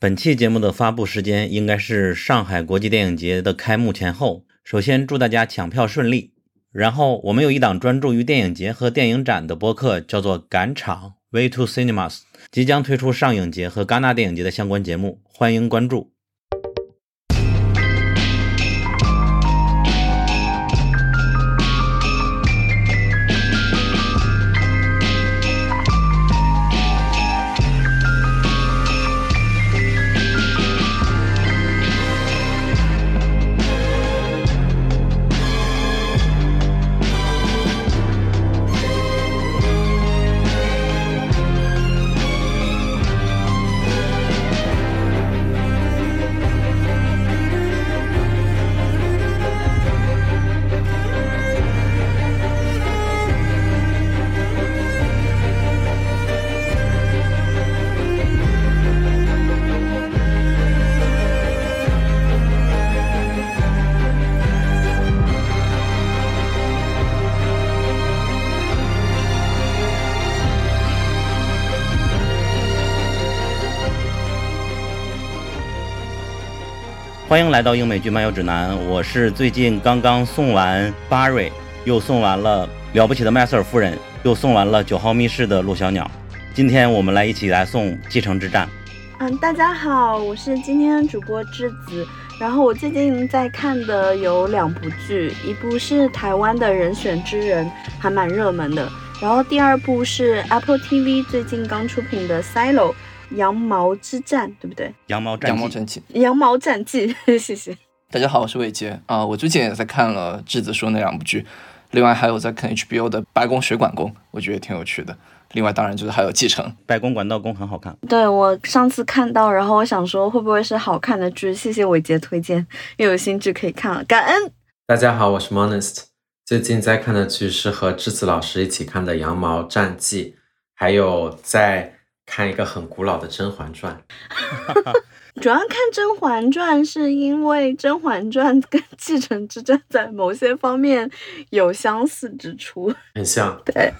本期节目的发布时间应该是上海国际电影节的开幕前后。首先祝大家抢票顺利。然后我们有一档专注于电影节和电影展的播客，叫做《赶场 Way to Cinemas》，即将推出上影节和戛纳电影节的相关节目，欢迎关注。欢迎来到英美剧漫游指南，我是最近刚刚送完巴瑞，又送完了了不起的麦瑟尔夫人，又送完了九号密室的陆小鸟。今天我们来一起来送继承之战。嗯，大家好，我是今天主播栀子。然后我最近在看的有两部剧，一部是台湾的人选之人，还蛮热门的。然后第二部是 Apple TV 最近刚出品的《Silo》。羊毛之战，对不对？羊毛战，羊毛战记，羊毛战记，谢谢。大家好，我是伟杰啊。我最近也在看了智子说那两部剧，另外还有在看 HBO 的《白宫水管工》，我觉得挺有趣的。另外当然就是还有《继承》，《白宫管道工》很好看。对我上次看到，然后我想说会不会是好看的剧？谢谢伟杰推荐，又有新剧可以看了，感恩。大家好，我是 Monist，最近在看的剧是和智子老师一起看的《羊毛战记》，还有在。看一个很古老的《甄嬛传》，主要看《甄嬛传》是因为《甄嬛传》跟《继承之战》在某些方面有相似之处，很像。对，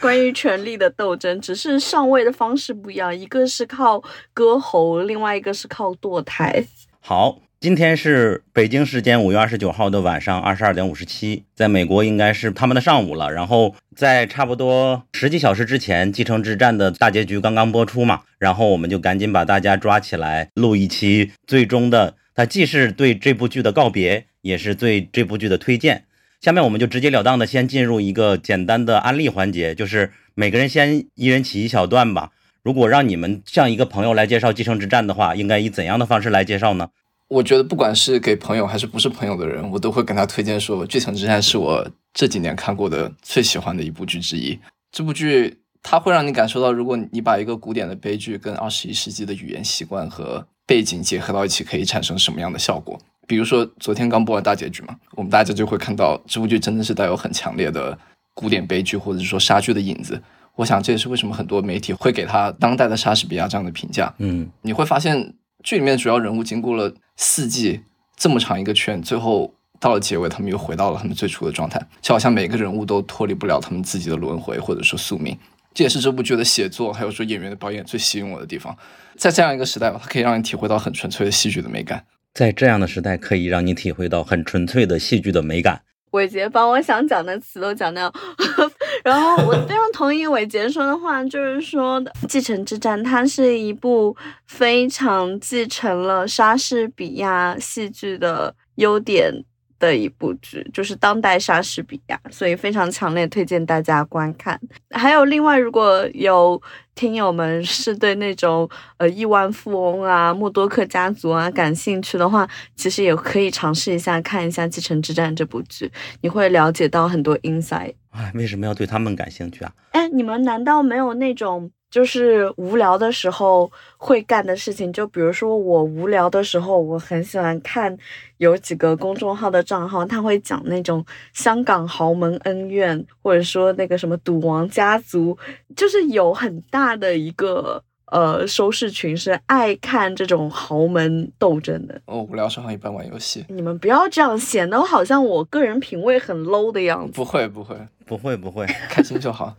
关于权力的斗争，只是上位的方式不一样，一个是靠割喉，另外一个是靠堕胎。好。今天是北京时间五月二十九号的晚上二十二点五十七，在美国应该是他们的上午了。然后在差不多十几小时之前，《继承之战》的大结局刚刚播出嘛，然后我们就赶紧把大家抓起来录一期最终的。它既是对这部剧的告别，也是对这部剧的推荐。下面我们就直截了当的先进入一个简单的案例环节，就是每个人先一人起一小段吧。如果让你们向一个朋友来介绍《继承之战》的话，应该以怎样的方式来介绍呢？我觉得不管是给朋友还是不是朋友的人，我都会跟他推荐说，《剧城之战》是我这几年看过的最喜欢的一部剧之一。这部剧它会让你感受到，如果你把一个古典的悲剧跟二十一世纪的语言习惯和背景结合到一起，可以产生什么样的效果。比如说昨天刚播完大结局嘛，我们大家就会看到这部剧真的是带有很强烈的古典悲剧或者是说莎剧的影子。我想这也是为什么很多媒体会给他当代的莎士比亚这样的评价。嗯，你会发现。剧里面主要人物经过了四季这么长一个圈，最后到了结尾，他们又回到了他们最初的状态，就好像每个人物都脱离不了他们自己的轮回或者说宿命。这也是这部剧的写作，还有说演员的表演最吸引我的地方。在这样一个时代，它可以让你体会到很纯粹的戏剧的美感。在这样的时代，可以让你体会到很纯粹的戏剧的美感。伟杰把我想讲的词都讲掉，然后我非常同意伟杰说的话，就是说《继承之战》它是一部非常继承了莎士比亚戏剧的优点。的一部剧就是当代莎士比亚，所以非常强烈推荐大家观看。还有另外，如果有听友们是对那种呃亿万富翁啊、默多克家族啊感兴趣的话，其实也可以尝试一下看一下《继承之战》这部剧，你会了解到很多 insight。哎，为什么要对他们感兴趣啊？哎，你们难道没有那种？就是无聊的时候会干的事情，就比如说我无聊的时候，我很喜欢看有几个公众号的账号，他会讲那种香港豪门恩怨，或者说那个什么赌王家族，就是有很大的一个呃收视群是爱看这种豪门斗争的。哦无聊时候一般玩游戏。你们不要这样显得好像我个人品味很 low 的样子。不会不会不会不会，开心就好。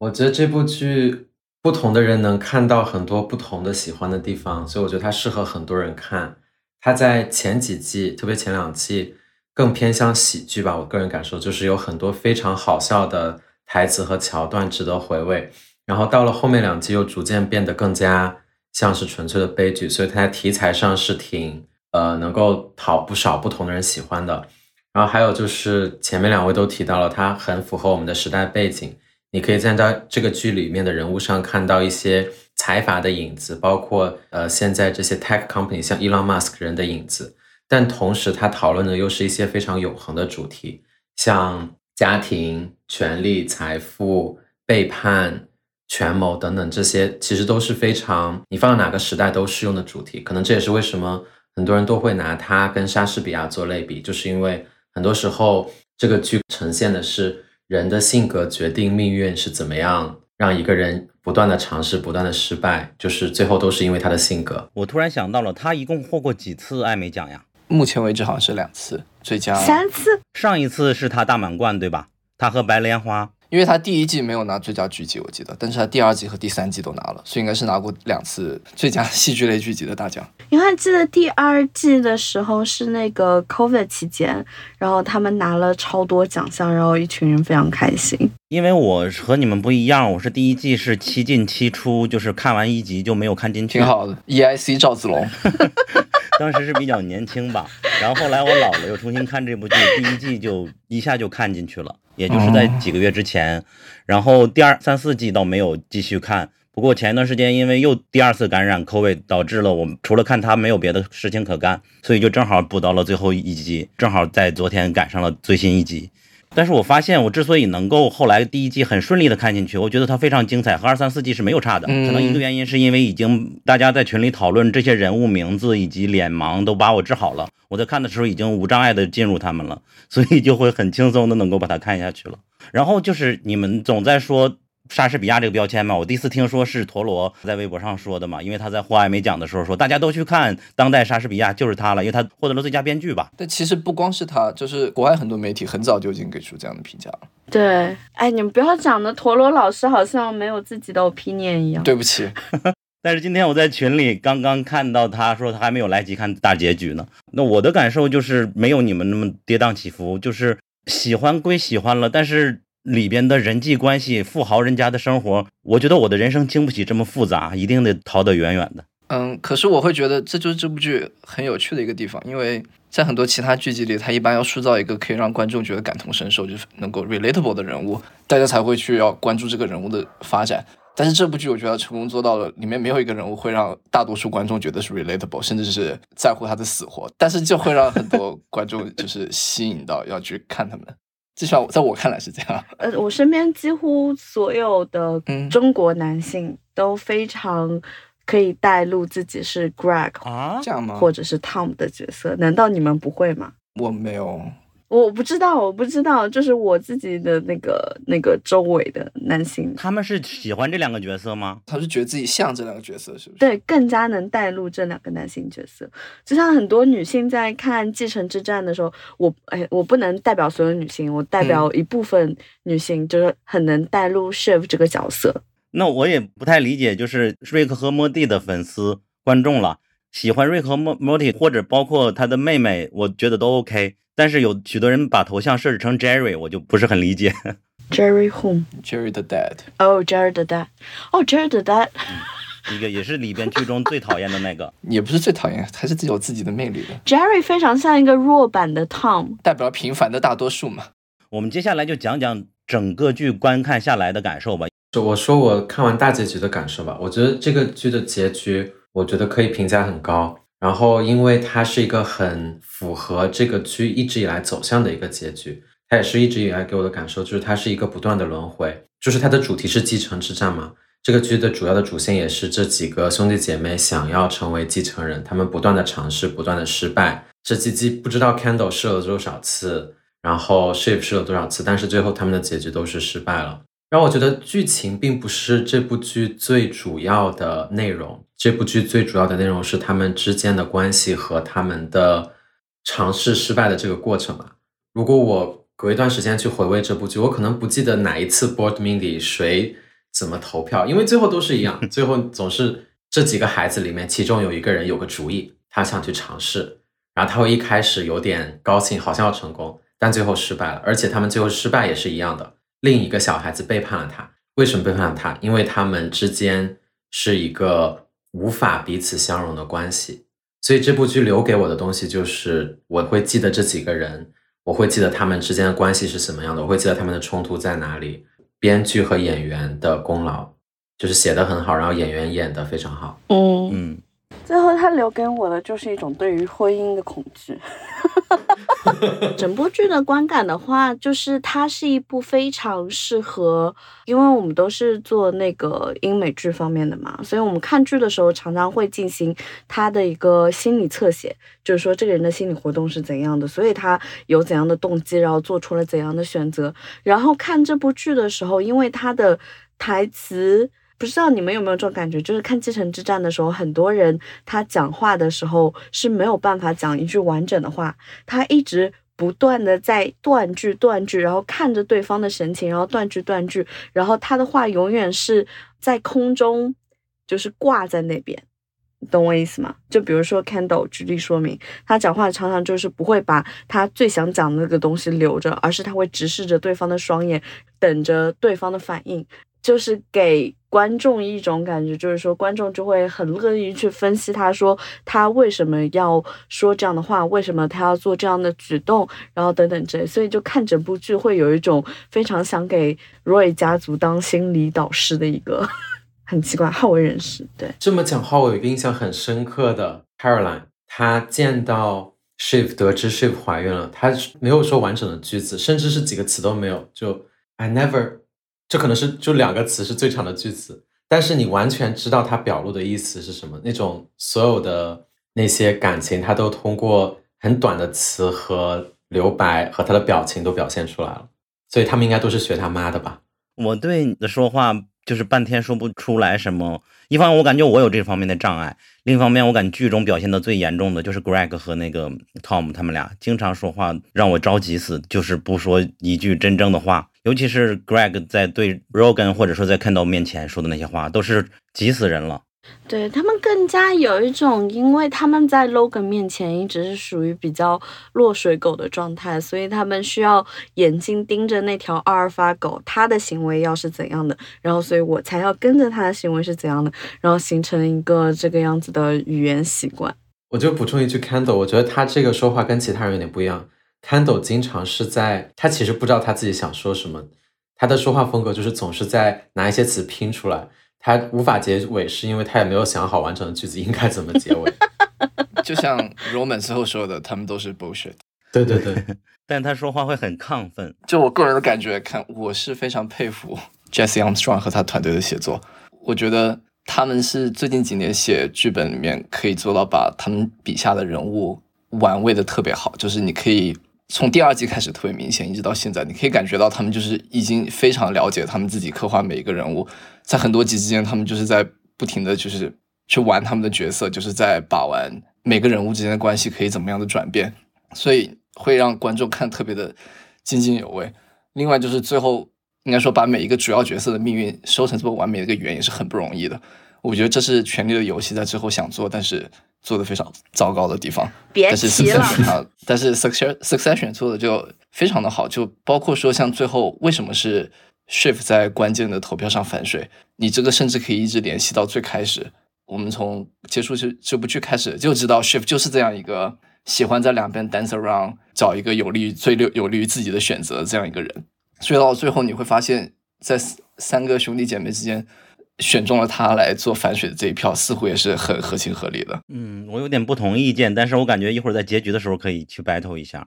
我觉得这部剧。不同的人能看到很多不同的喜欢的地方，所以我觉得它适合很多人看。它在前几季，特别前两季，更偏向喜剧吧。我个人感受就是有很多非常好笑的台词和桥段值得回味。然后到了后面两季，又逐渐变得更加像是纯粹的悲剧，所以它在题材上是挺呃能够讨不少不同的人喜欢的。然后还有就是前面两位都提到了，它很符合我们的时代背景。你可以在到这个剧里面的人物上看到一些财阀的影子，包括呃现在这些 tech company 像 Elon Musk 人的影子。但同时，他讨论的又是一些非常永恒的主题，像家庭、权力、财富、背叛、权谋等等，这些其实都是非常你放到哪个时代都适用的主题。可能这也是为什么很多人都会拿它跟莎士比亚做类比，就是因为。很多时候，这个剧呈现的是人的性格决定命运是怎么样，让一个人不断的尝试，不断的失败，就是最后都是因为他的性格。我突然想到了，他一共获过几次艾美奖呀？目前为止好像是两次最佳，三次。上一次是他大满贯，对吧？他和白莲花。因为他第一季没有拿最佳剧集，我记得，但是他第二季和第三季都拿了，所以应该是拿过两次最佳戏剧类剧集的大奖。因为记得第二季的时候是那个 COVID 期间，然后他们拿了超多奖项，然后一群人非常开心。因为我和你们不一样，我是第一季是七进七出，就是看完一集就没有看进去。挺好的，EIC 赵子龙。当时是比较年轻吧，然后后来我老了又重新看这部剧，第一季就一下就看进去了。也就是在几个月之前，然后第二三四季倒没有继续看。不过前一段时间因为又第二次感染 COVID，导致了我们除了看他没有别的事情可干，所以就正好补到了最后一集，正好在昨天赶上了最新一集。但是我发现，我之所以能够后来第一季很顺利的看进去，我觉得它非常精彩，和二三四季是没有差的。可能一个原因是因为已经大家在群里讨论这些人物名字以及脸盲都把我治好了，我在看的时候已经无障碍的进入他们了，所以就会很轻松的能够把它看下去了。然后就是你们总在说。莎士比亚这个标签嘛，我第一次听说是陀螺在微博上说的嘛，因为他在获艾美奖的时候说，大家都去看当代莎士比亚就是他了，因为他获得了最佳编剧吧。但其实不光是他，就是国外很多媒体很早就已经给出这样的评价了。对，哎，你们不要讲的陀螺老师好像没有自己的 opinion 一样。对不起，但是今天我在群里刚刚看到他说他还没有来及看大结局呢，那我的感受就是没有你们那么跌宕起伏，就是喜欢归喜欢了，但是。里边的人际关系，富豪人家的生活，我觉得我的人生经不起这么复杂，一定得逃得远远的。嗯，可是我会觉得这就是这部剧很有趣的一个地方，因为在很多其他剧集里，它一般要塑造一个可以让观众觉得感同身受，就是能够 relatable 的人物，大家才会去要关注这个人物的发展。但是这部剧我觉得成功做到了，里面没有一个人物会让大多数观众觉得是 relatable，甚至是在乎他的死活，但是就会让很多观众就是吸引到要去看他们。至少在我看来是这样。呃，我身边几乎所有的中国男性都非常可以带入自己是 Greg 啊，这样吗？或者是 Tom 的角色？难道你们不会吗？我没有。我不知道，我不知道，就是我自己的那个那个周围的男性，他们是喜欢这两个角色吗？他是觉得自己像这两个角色，是不是？对，更加能带入这两个男性角色。就像很多女性在看《继承之战》的时候，我哎，我不能代表所有女性，我代表一部分女性，就是很能带入 Shiv 这个角色。那我也不太理解，就是瑞克和莫蒂的粉丝观众了，喜欢瑞克和莫莫蒂，或者包括他的妹妹，我觉得都 OK。但是有许多人把头像设置成 Jerry，我就不是很理解。Jerry whom？Jerry the Dad。哦，Jerry the Dad。哦，Jerry the Dad。一个也是里边剧中最讨厌的那个。也不是最讨厌，还是有自己的魅力的。Jerry 非常像一个弱版的 Tom，代表平凡的大多数嘛。我们接下来就讲讲整个剧观看下来的感受吧。我说我看完大结局的感受吧。我觉得这个剧的结局，我觉得可以评价很高。然后，因为它是一个很符合这个剧一直以来走向的一个结局，它也是一直以来给我的感受，就是它是一个不断的轮回，就是它的主题是继承之战嘛。这个剧的主要的主线也是这几个兄弟姐妹想要成为继承人，他们不断的尝试，不断的失败。这几季不知道 Candle 试了多少次，然后 Shift 试了多少次，但是最后他们的结局都是失败了。让我觉得剧情并不是这部剧最主要的内容，这部剧最主要的内容是他们之间的关系和他们的尝试失败的这个过程嘛。如果我隔一段时间去回味这部剧，我可能不记得哪一次 Board Mindy 谁怎么投票，因为最后都是一样，最后总是这几个孩子里面，其中有一个人有个主意，他想去尝试，然后他会一开始有点高兴，好像要成功，但最后失败了，而且他们最后失败也是一样的，另一个小孩子背叛了他，为什么背叛了他？因为他们之间是一个无法彼此相容的关系。所以这部剧留给我的东西就是，我会记得这几个人，我会记得他们之间的关系是什么样的，我会记得他们的冲突在哪里。编剧和演员的功劳就是写的很好，然后演员演的非常好。嗯嗯，最后他留给我的就是一种对于婚姻的恐惧。整部剧的观感的话，就是它是一部非常适合，因为我们都是做那个英美剧方面的嘛，所以我们看剧的时候常常会进行他的一个心理侧写，就是说这个人的心理活动是怎样的，所以他有怎样的动机，然后做出了怎样的选择。然后看这部剧的时候，因为他的台词。不知道你们有没有这种感觉，就是看《继承之战》的时候，很多人他讲话的时候是没有办法讲一句完整的话，他一直不断的在断句断句，然后看着对方的神情，然后断句断句，然后他的话永远是在空中，就是挂在那边，懂我意思吗？就比如说 Candle 举例说明，他讲话常常就是不会把他最想讲的那个东西留着，而是他会直视着对方的双眼，等着对方的反应。就是给观众一种感觉，就是说观众就会很乐意去分析，他说他为什么要说这样的话，为什么他要做这样的举动，然后等等之类，所以就看整部剧会有一种非常想给 Roy 家族当心理导师的一个很奇怪好为人师。对，这么讲话，我有一个印象很深刻的 Caroline，她见到 Shiv 得知 Shiv 怀孕了，她没有说完整的句子，甚至是几个词都没有，就 I never。这可能是就两个词是最长的句子，但是你完全知道他表露的意思是什么。那种所有的那些感情，他都通过很短的词和留白和他的表情都表现出来了。所以他们应该都是学他妈的吧？我对你的说话就是半天说不出来什么。一方面我感觉我有这方面的障碍，另一方面我感觉剧中表现的最严重的就是 Greg 和那个 Tom 他们俩经常说话让我着急死，就是不说一句真正的话。尤其是 Greg 在对 Rogan 或者说在 Kendall 面前说的那些话，都是急死人了。对他们更加有一种，因为他们在 Logan 面前一直是属于比较落水狗的状态，所以他们需要眼睛盯着那条阿尔法狗，它的行为要是怎样的，然后所以我才要跟着它的行为是怎样的，然后形成一个这个样子的语言习惯。我就补充一句，Kendall，我觉得他这个说话跟其他人有点不一样。Candle 经常是在，他其实不知道他自己想说什么，他的说话风格就是总是在拿一些词拼出来，他无法结尾，是因为他也没有想好完整的句子应该怎么结尾。就像 Roman 最后说的，他们都是 bullshit。对对对，但他说话会很亢奋。就我个人的感觉看，我是非常佩服 Jesse Armstrong 和他团队的写作，我觉得他们是最近几年写剧本里面可以做到把他们笔下的人物玩味的特别好，就是你可以。从第二季开始特别明显，一直到现在，你可以感觉到他们就是已经非常了解他们自己刻画每一个人物，在很多集之间，他们就是在不停的就是去玩他们的角色，就是在把玩每个人物之间的关系可以怎么样的转变，所以会让观众看特别的津津有味。另外就是最后应该说把每一个主要角色的命运收成这么完美的一个圆也是很不容易的。我觉得这是《权力的游戏》在之后想做，但是。做的非常糟糕的地方，别提了。但是 Succession Succession 做的就非常的好，就包括说像最后为什么是 Shift 在关键的投票上反水，你这个甚至可以一直联系到最开始，我们从接触这这部剧开始就知道 Shift 就是这样一个喜欢在两边 dance around，找一个有利于最有有利于自己的选择这样一个人，所以到最后你会发现在三个兄弟姐妹之间。选中了他来做反水的这一票，似乎也是很合情合理的。嗯，我有点不同意见，但是我感觉一会儿在结局的时候可以去 battle 一下。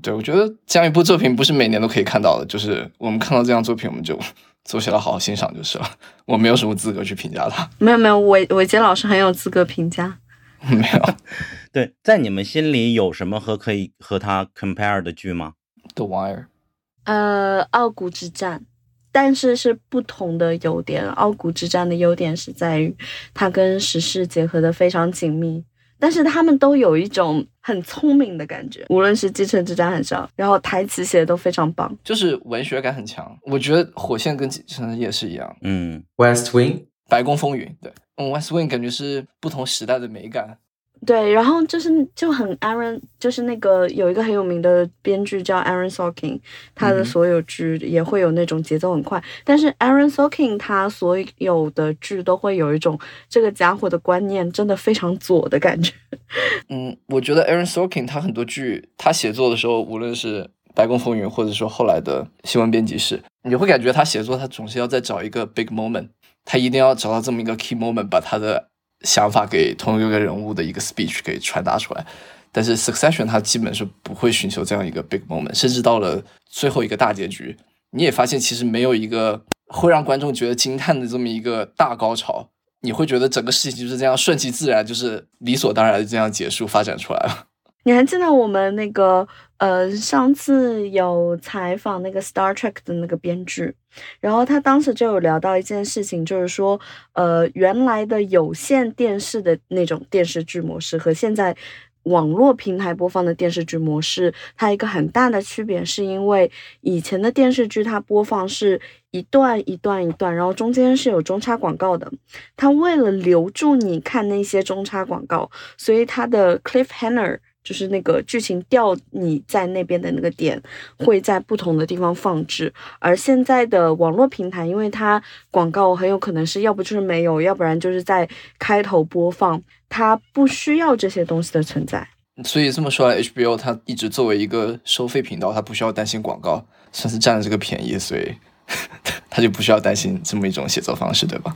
对，我觉得这样一部作品不是每年都可以看到的，就是我们看到这样作品，我们就坐下来好好欣赏就是了。我没有什么资格去评价他。没 有没有，伟伟杰老师很有资格评价。没有。对，在你们心里有什么和可以和他 compare 的剧吗？The Wire。呃，傲骨之战。但是是不同的优点。傲骨之战的优点是在于它跟时事结合的非常紧密，但是他们都有一种很聪明的感觉，无论是《继承之战》还是，然后台词写的都非常棒，就是文学感很强。我觉得《火线》跟《继承也是一样，嗯，West Wing，白宫风云，对，嗯，《West Wing》感觉是不同时代的美感。对，然后就是就很 Aaron，就是那个有一个很有名的编剧叫 Aaron Sorkin，他的所有剧也会有那种节奏很快，但是 Aaron Sorkin 他所有的剧都会有一种这个家伙的观念真的非常左的感觉。嗯，我觉得 Aaron Sorkin 他很多剧，他写作的时候，无论是《白宫风云》或者说后来的《新闻编辑室》，你会感觉他写作他总是要再找一个 big moment，他一定要找到这么一个 key moment，把他的想法给同一个人物的一个 speech 给传达出来。但是 Succession 它基本是不会寻求这样一个 big moment，甚至到了最后一个大结局，你也发现其实没有一个会让观众觉得惊叹的这么一个大高潮，你会觉得整个事情就是这样顺其自然，就是理所当然的这样结束发展出来了。你还记得我们那个呃上次有采访那个 Star Trek 的那个编剧，然后他当时就有聊到一件事情，就是说呃原来的有线电视的那种电视剧模式和现在网络平台播放的电视剧模式，它一个很大的区别是因为以前的电视剧它播放是一段一段一段，然后中间是有中插广告的，它为了留住你看那些中插广告，所以它的 cliffhanger 就是那个剧情掉你在那边的那个点，会在不同的地方放置。而现在的网络平台，因为它广告很有可能是要不就是没有，要不然就是在开头播放，它不需要这些东西的存在。所以这么说来，HBO 它一直作为一个收费频道，它不需要担心广告，算是占了这个便宜，所以 它就不需要担心这么一种写作方式，对吧？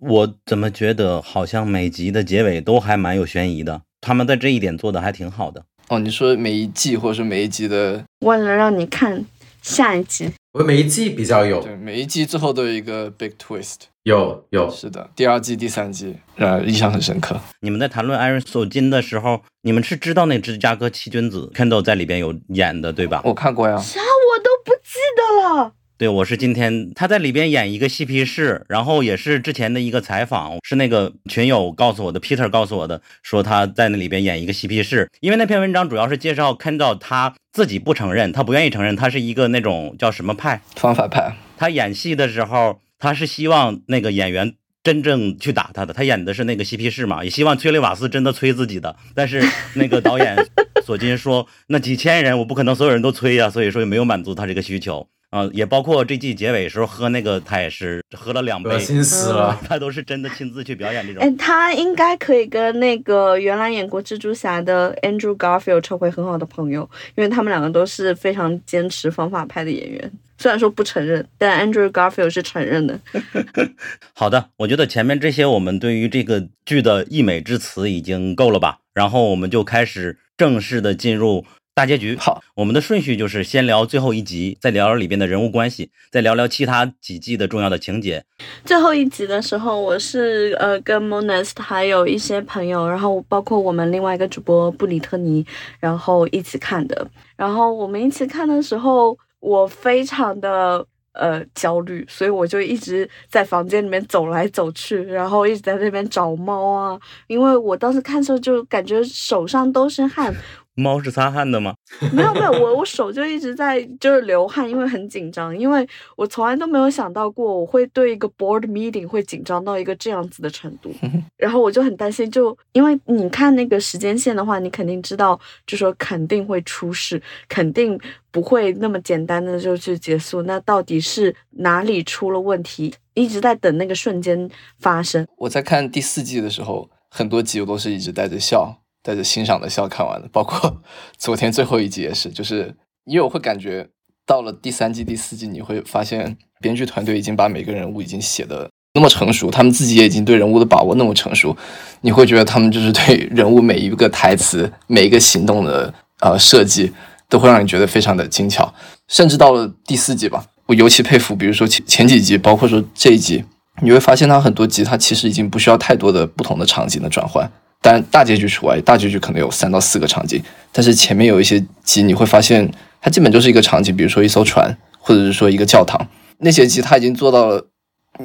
我怎么觉得好像每集的结尾都还蛮有悬疑的，他们在这一点做的还挺好的。哦，你说每一季或者说每一集的，为了让你看下一集，我每一季比较有对，每一季最后都有一个 big twist。有有，是的，第二季、第三季让人印象很深刻。你们在谈论艾瑞索金的时候，你们是知道那芝加哥七君子 Kendall 在里边有演的，对吧？我看过呀，啥我都不记得了。对，我是今天他在里边演一个嬉皮士，然后也是之前的一个采访，是那个群友告诉我的，Peter 告诉我的，说他在那里边演一个嬉皮士。因为那篇文章主要是介绍 Kendall 他自己不承认，他不愿意承认他是一个那种叫什么派。方法派。他演戏的时候，他是希望那个演员真正去打他的，他演的是那个嬉皮士嘛，也希望崔雷瓦斯真的催自己的。但是那个导演索金说，那几千人我不可能所有人都催呀、所以说也没有满足他这个需求。啊、也包括这季结尾时候喝那个，他也是喝了两杯恶，心死了。他都是真的亲自去表演这种。哎，他应该可以跟那个原来演过蜘蛛侠的 Andrew Garfield 成为很好的朋友，因为他们两个都是非常坚持方法派的演员。虽然说不承认，但 Andrew Garfield 是承认的。好的，我觉得前面这些我们对于这个剧的溢美之词已经够了吧？然后我们就开始正式的进入大结局。好，我们的顺序就是先聊最后一集，再聊聊里边的人物关系，再聊聊其他几季的重要的情节。最后一集的时候，我是呃跟 Monest 还有一些朋友，然后包括我们另外一个主播布里特尼，然后一起看的。然后我们一起看的时候，我非常的呃焦虑，所以我就一直在房间里面走来走去，然后一直在那边找猫啊，因为我当时看的时候就感觉手上都是汗，猫是擦汗的吗？没有没有，我我手就一直在就是流汗，因为很紧张，因为我从来都没有想到过我会对一个 board meeting 会紧张到一个这样子的程度，然后我就很担心，就因为你看那个时间线的话，你肯定知道，就说肯定会出事，肯定不会那么简单的就去结束，那到底是哪里出了问题？一直在等那个瞬间发生。我在看第四季的时候，很多集我都是一直带着笑、带着欣赏的笑看完的，包括 昨天最后一集也是，就是因为我会感觉到了第三季、第四季，你会发现编剧团队已经把每个人物已经写的那么成熟，他们自己也已经对人物的把握那么成熟，你会觉得他们就是对 人物每一个台词、每一个行动的呃设计，都会让你觉得非常的精巧，甚至到了第四季吧，我尤其佩服，比如说前前几集，包括说这一集，你会发现它很多集它其实已经不需要太多的不同的场景的转换，当然大结局除外，大结局可能有三到四个场景，但是前面有一些集你会发现它基本就是一个场景，比如说一艘船，或者是说一个教堂，那些集它已经做到了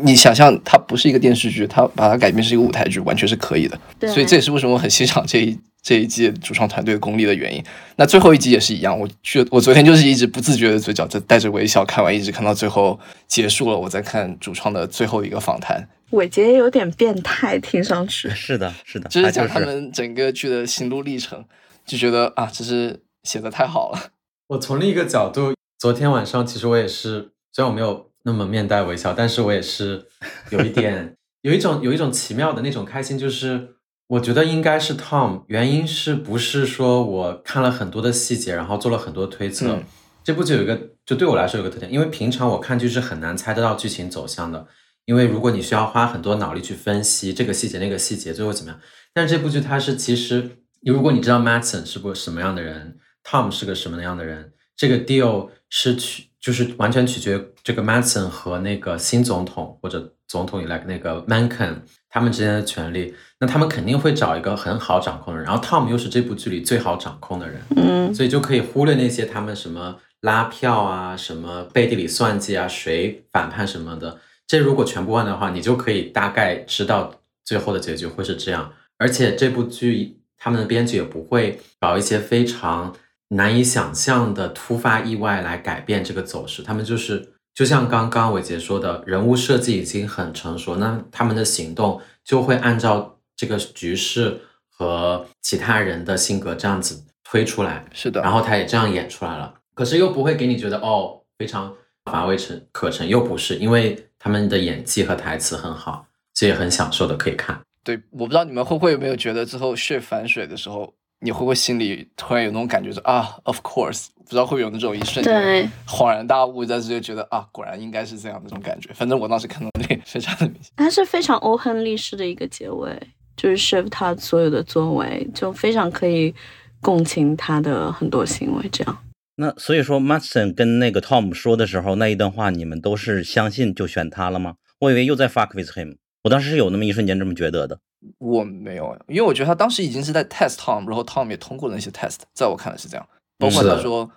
你想象它不是一个电视剧，它把它改编是一个舞台剧，完全是可以的。对所以这也是为什么我很欣赏这一这一季主创团队功力的原因。那最后一集也是一样，我去我昨天就是一直不自觉的嘴角在带着微笑看完，一直看到最后结束了，我在看主创的最后一个访谈，伟杰有点变态，听上去。是的，是的，就是讲他们整个剧的心路历程，就觉得啊，这是写的太好了。我从另一个角度，昨天晚上其实我也是，虽然我没有那么面带微笑，但是我也是有一点，有一种有一种奇妙的那种开心，就是我觉得应该是 Tom，原因是不是说我看了很多的细节，然后做了很多推测。嗯这部剧有一个，就对我来说有个特点，因为平常我看剧是很难猜得到剧情走向的，因为如果你需要花很多脑力去分析这个细节那个细节最后怎么样，但是这部剧它是其实，如果你知道 Matson 是个什么样的人，Tom 是个什么样的人，这个 deal 是取就是完全取决于这个 Matson 和那个新总统或者总统以来那个 Mankin 他们之间的权利，那他们肯定会找一个很好掌控的人，然后 Tom 又是这部剧里最好掌控的人，嗯，所以就可以忽略那些他们什么拉票啊、什么背地里算计啊、谁反叛什么的。这如果全部忘的话，你就可以大概知道最后的结局会是这样。而且这部剧他们的编剧也不会搞一些非常难以想象的突发意外来改变这个走势，他们就是就像刚刚伟杰说的，人物设计已经很成熟，那他们的行动就会按照这个局势和其他人的性格这样子推出来。是的，然后他也这样演出来了，可是又不会给你觉得哦非常乏味成可陈，又不是，因为他们的演技和台词很好，所以很享受的可以看。对，我不知道你们会不会有没有觉得之后血反水的时候，你会不会心里突然有那种感觉，说啊，of course，不知道会不会有那种一瞬间对，恍然大悟，但是就觉得啊，果然应该是这样的那种感觉。反正我当时看到那个 非常的明显。它是非常欧亨利式的一个结尾，就是 shift 他所有的作为，就非常可以共情他的很多行为，这样。那所以说 m a t s o n 跟那个 Tom 说的时候那一段话，你们都是相信就选他了吗？我以为又在 fuck with him，我当时是有那么一瞬间这么觉得的。我没有，因为我觉得他当时已经是在 test Tom，然后 Tom 也通过了那些 test，在我看来是这样。包括他说，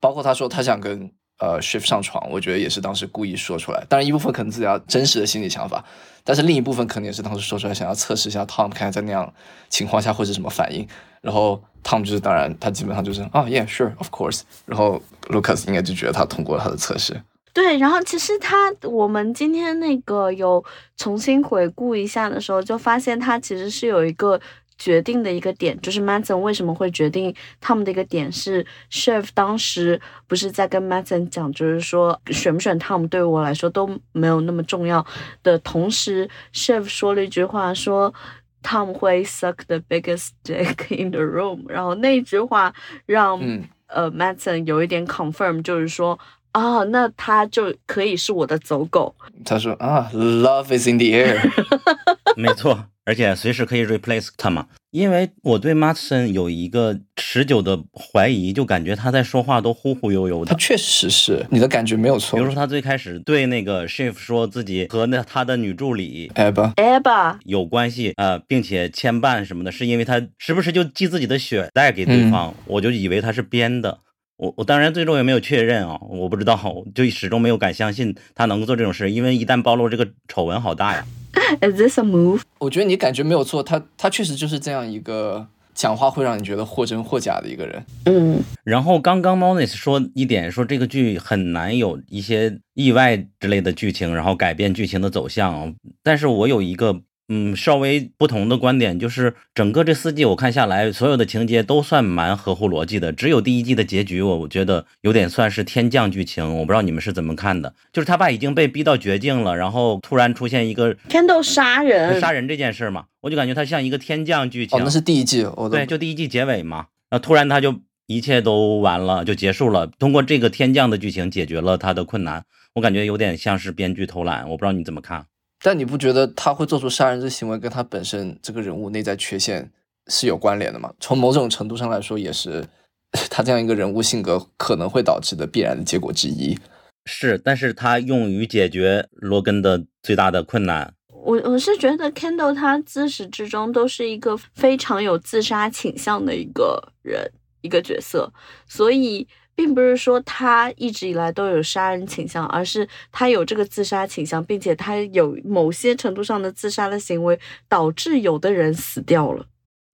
包括他说他想跟呃 Shift 上床，我觉得也是当时故意说出来。当然一部分可能自己要真实的心理想法，但是另一部分可能也是当时说出来，想要测试一下 Tom 看看在那样情况下会是什么反应。然后 Tom 就是当然他基本上就是啊，Yeah sure of course。然后 Lucas 应该就觉得他通过了他的测试。对，然后其实他，我们今天那个有重新回顾一下的时候，就发现他其实是有一个决定的一个点，就是 Manson 为什么会决定他们的一个点是 Chef 当时不是在跟 Manson 讲，就是说选不选 Tom 对我来说都没有那么重要的同时，Chef 说了一句话说。Tom 会 suck the biggest dick in the room，然后那句话让、嗯呃 Matson 有一点 confirm，就是说啊，那他就可以是我的走狗。他说啊，Love is in the air。没错，而且随时可以 replace 他嘛。因为我对 Matson 有一个持久的怀疑，就感觉他在说话都忽忽悠悠的。他确实是你的感觉没有错。比如说，他最开始对那个 Shift 说自己和那他的女助理哎吧，哎吧，有关系，呃，并且牵绊什么的，是因为他时不时就寄自己的血带给对方，我就以为他是编的。我我当然最终也没有确认啊，我不知道，就始终没有敢相信他能够做这种事，因为一旦暴露这个丑闻好大呀。Is this a move？我觉得你感觉没有错，他他确实就是这样一个讲话会让你觉得或真或假的一个人。嗯，然后刚刚 Monis 说一点，说这个剧很难有一些意外之类的剧情，然后改变剧情的走向。但是我有一个嗯稍微不同的观点，就是整个这四季我看下来，所有的情节都算蛮合乎逻辑的，只有第一季的结局，我我觉得有点算是天降剧情。我不知道你们是怎么看的，就是他爸已经被逼到绝境了，然后突然出现一个 Kendall 杀人，杀人这件事嘛，我就感觉他像一个天降剧情。哦，那是第一季，我对，就第一季结尾嘛，然后突然他就一切都完了，就结束了。通过这个天降的剧情解决了他的困难，我感觉有点像是编剧偷懒，我不知道你怎么看。但你不觉得他会做出杀人这行为跟他本身这个人物内在缺陷是有关联的吗？从某种程度上来说，也是他这样一个人物性格可能会导致的必然的结果之一。是，但是他用于解决罗根的最大的困难。我我是觉得 Kendall 他自始至终都是一个非常有自杀倾向的一个人，一个角色，所以并不是说他一直以来都有杀人倾向，而是他有这个自杀倾向，并且他有某些程度上的自杀的行为，导致有的人死掉了。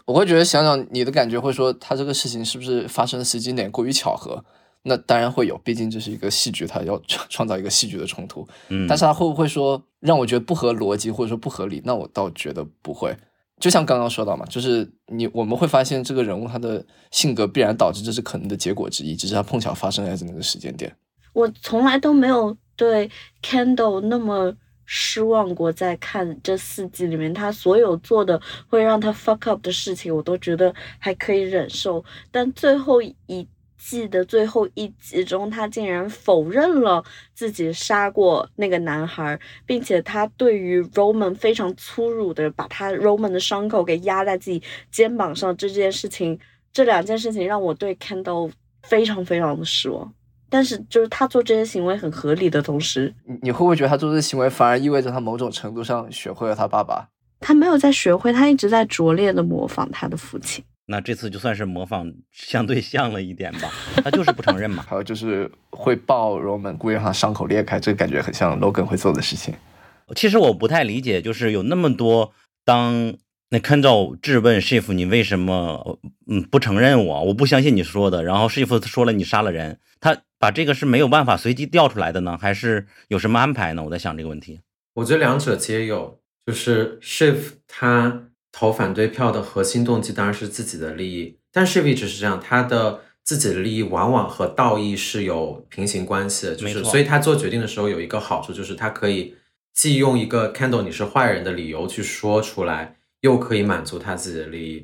我会觉得想想你的感觉，会说他这个事情是不是发生的时间点过于巧合？那当然会有，毕竟这是一个戏剧，他要创 创造一个戏剧的冲突。嗯，但是他会不会说让我觉得不合逻辑，或者说不合理？那我倒觉得不会。就像刚刚说到嘛，就是你我们会发现这个人物他的性格必然导致这是可能的结果之一，只是他碰巧发生在那个时间点。我从来都没有对 Kendall 那么失望过，在看这四季里面，他所有做的会让他 fuck up 的事情，我都觉得还可以忍受。但最后一季的最后一集中，他竟然否认了自己杀过那个男孩，并且他对于 Roman 非常粗鲁的把他 Roman 的伤口给压在自己肩膀上这件事情，这两件事情让我对 Kendall 非常非常的失望。但是，就是他做这些行为很合理的同时，你你会不会觉得他做这些行为反而意味着他某种程度上学会了他爸爸？他没有在学会，他一直在拙劣的模仿他的父亲。那这次就算是模仿相对像了一点吧，他就是不承认嘛。还有就是会抱 Roman，故意让他伤口裂开，这个感觉很像 Logan 会做的事情。其实我不太理解，就是有那么多当那 Kendall 质问 Shift 你为什么嗯不承认我，我不相信你说的，然后 Shift 说了你杀了人，他把这个是没有办法随机调出来的呢，还是有什么安排呢？我在想这个问题。我觉得两者皆有，就是 Shift 他投反对票的核心动机当然是自己的利益，但 Shift 一直是这样，他的自己的利益往往和道义是有平行关系的，就是所以他做决定的时候有一个好处，就是他可以既用一个 Candle 你是坏人的理由去说出来。又可以满足他自己的利益，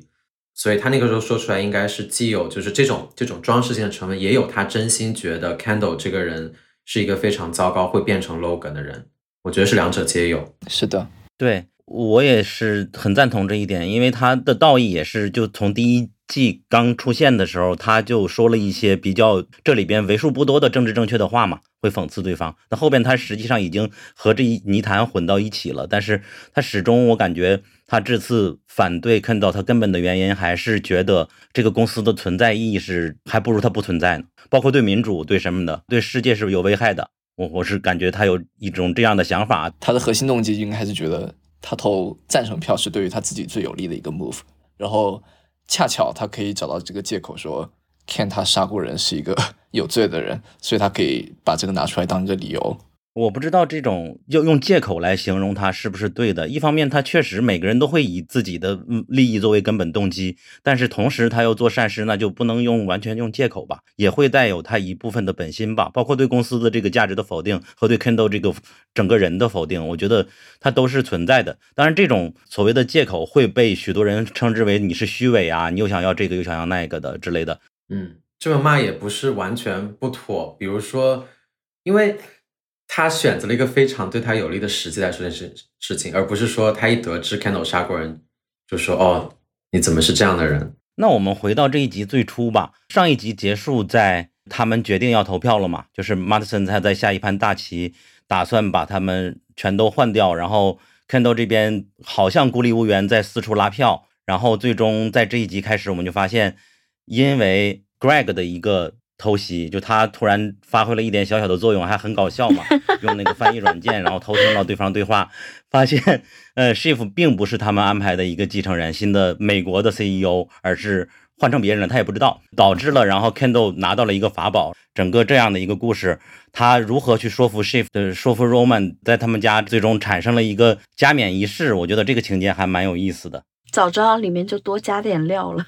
所以他那个时候说出来，应该是既有就是这种这种装饰性的成分，也有他真心觉得 Candle 这个人是一个非常糟糕，会变成 Logan 的人。我觉得是两者皆有。是的，对我也是很赞同这一点，因为他的道义也是就从第一季刚出现的时候，他就说了一些比较这里边为数不多的政治正确的话嘛，会讽刺对方。那后边他实际上已经和这一泥潭混到一起了，但是他始终我感觉。他这次反对看到他根本的原因，还是觉得这个公司的存在意义是还不如它不存在呢。包括对民主、对什么的、对世界是有危害的。我我是感觉他有一种这样的想法。他的核心动机应该还是觉得他投赞成票是对于他自己最有利的一个 move。然后恰巧他可以找到这个借口说，Ken 他杀过人是一个 有罪的人，所以他可以把这个拿出来当一个理由。我不知道这种要用借口来形容他是不是对的。一方面，他确实每个人都会以自己的利益作为根本动机，但是同时他又做善事，那就不能用完全用借口吧，也会带有他一部分的本心吧。包括对公司的这个价值的否定和对 Kindle 这个整个人的否定，我觉得他都是存在的。当然，这种所谓的借口会被许多人称之为你是虚伪啊，你又想要这个又想要那个的之类的。嗯，这么骂也不是完全不妥。比如说，因为。他选择了一个非常对他有利的时机来说这件事事情，而不是说他一得知 Kendall 杀过人，就说哦，你怎么是这样的人？那我们回到这一集最初吧。上一集结束在他们决定要投票了嘛？就是 Madison 他在下一盘大棋，打算把他们全都换掉，然后 Kendall 这边好像孤立无援，在四处拉票，然后最终在这一集开始，我们就发现，因为 Greg 的一个。偷袭，就他突然发挥了一点小小的作用，还很搞笑嘛。用那个翻译软件，然后偷听到对方对话，发现，呃，Shift 并不是他们安排的一个继承人，新的美国的 CEO，而是换成别人了，他也不知道，导致了，然后 Kendall 拿到了一个法宝。整个这样的一个故事，他如何去说服 Shift，说服 Roman，在他们家最终产生了一个加冕仪式。我觉得这个情节还蛮有意思的。早知道里面就多加点料了。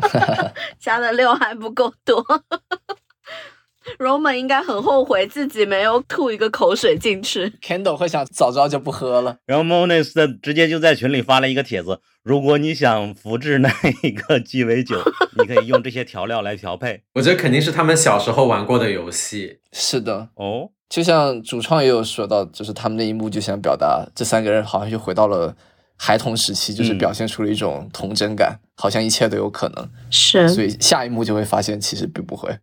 加的料还不够多，Roman 应该很后悔自己没有吐一个口水进去。Kendall 会想早知道就不喝了。然后 Monis 直接就在群里发了一个帖子：如果你想复制那一个鸡尾酒，你可以用这些调料来调配。我觉得肯定是他们小时候玩过的游戏。是的，哦，就像主创也有说到，就是他们那一幕就想表达这三个人好像就回到了。孩童时期就是表现出了一种童真感，好像一切都有可能。是，所以下一幕就会发现其实并不会。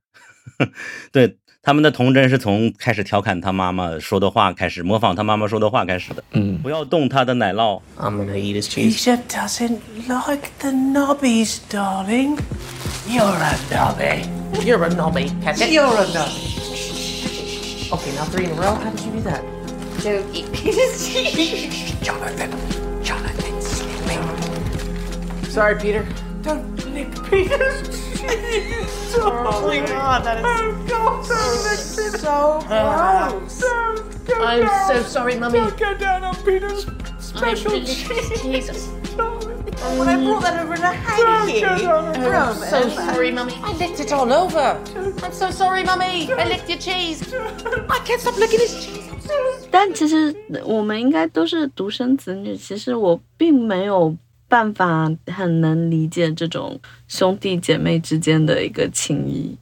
对，他们的童真是从开始调侃他妈妈说的话开始，模仿他妈妈说的话开始的。嗯，不要动他的奶酪。I'm gonna eat his cheese. He doesn't like the knobbies, darling. You're a knobby. You're a knobby. Catch it. You're a nobby. Okay, now three in a row. How did you do that? Jonathan. Jonathan, slip me. Sorry, Peter. Don't lick Peter's cheese. Oh my god, that is so gross. I'm so sorry, Mummy. Don't go down on Peter's special I'm cheese. Jesus. When I brought that over in a hanky. I'm so sorry, Mummy. I licked it all over. I'm so sorry, Mummy. I licked your cheese. I can't stop licking his cheese. I'm so 但其实我们应该都是独生子女，其实我并没有 办法很能理解这种兄弟姐妹之间的一个情谊，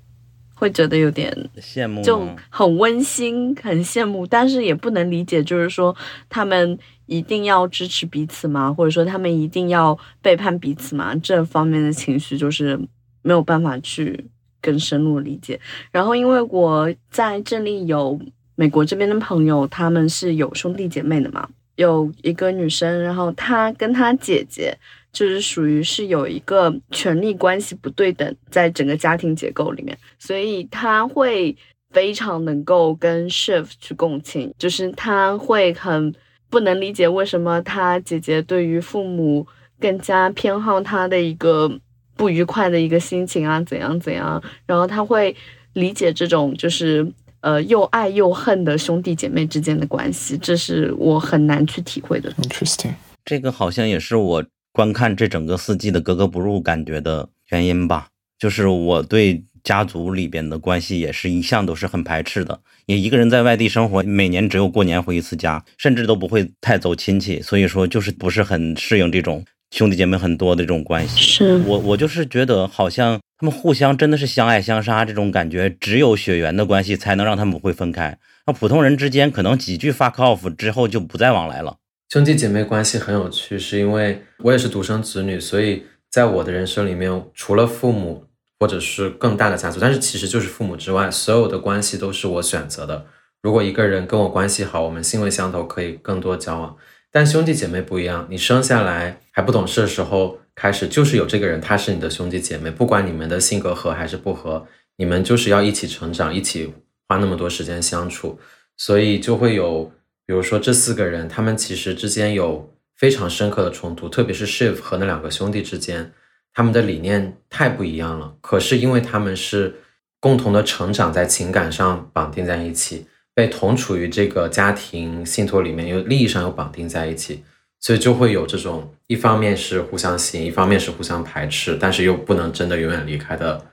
会觉得有点羡慕就很温馨，很羡慕，但是也不能理解，就是说他们一定要支持彼此吗？或者说他们一定要背叛彼此吗？这方面的情绪就是没有办法去更深入理解。然后因为我在这里有美国这边的朋友，他们是有兄弟姐妹的嘛，有一个女生，然后她跟她姐姐。就是属于是有一个权力关系不对等，在整个家庭结构里面，所以她会非常能够跟 shift 去共情，就是她会很不能理解为什么她姐姐对于父母更加偏好她的一个不愉快的一个心情啊，怎样怎样，然后她会理解这种就是呃又爱又恨的兄弟姐妹之间的关系，这是我很难去体会的。Interesting。这个好像也是我观看这整个四季的格格不入感觉的原因吧。就是我对家族里边的关系也是一向都是很排斥的。也一个人在外地生活，每年只有过年回一次家，甚至都不会太走亲戚，所以说就是不是很适应这种兄弟姐妹很多的这种关系。是我我就是觉得好像他们互相真的是相爱相杀这种感觉，只有血缘的关系才能让他们不会分开。那普通人之间可能几句 fuck off 之后就不再往来了。兄弟姐妹关系很有趣，是因为我也是独生子女，所以在我的人生里面，除了父母或者是更大的家族，但是其实就是父母之外，所有的关系都是我选择的。如果一个人跟我关系好，我们性味相投，可以更多交往。但兄弟姐妹不一样，你生下来还不懂事的时候开始，就是有这个人，他是你的兄弟姐妹，不管你们的性格合还是不合，你们就是要一起成长，一起花那么多时间相处，所以就会有。比如说这四个人，他们其实之间有非常深刻的冲突，特别是 Shiv 和那两个兄弟之间，他们的理念太不一样了。可是因为他们是共同的成长，在情感上绑定在一起，被同处于这个家庭信托里面，又利益上又绑定在一起，所以就会有这种一方面是互相吸引，一方面是互相排斥，但是又不能真的永远离开的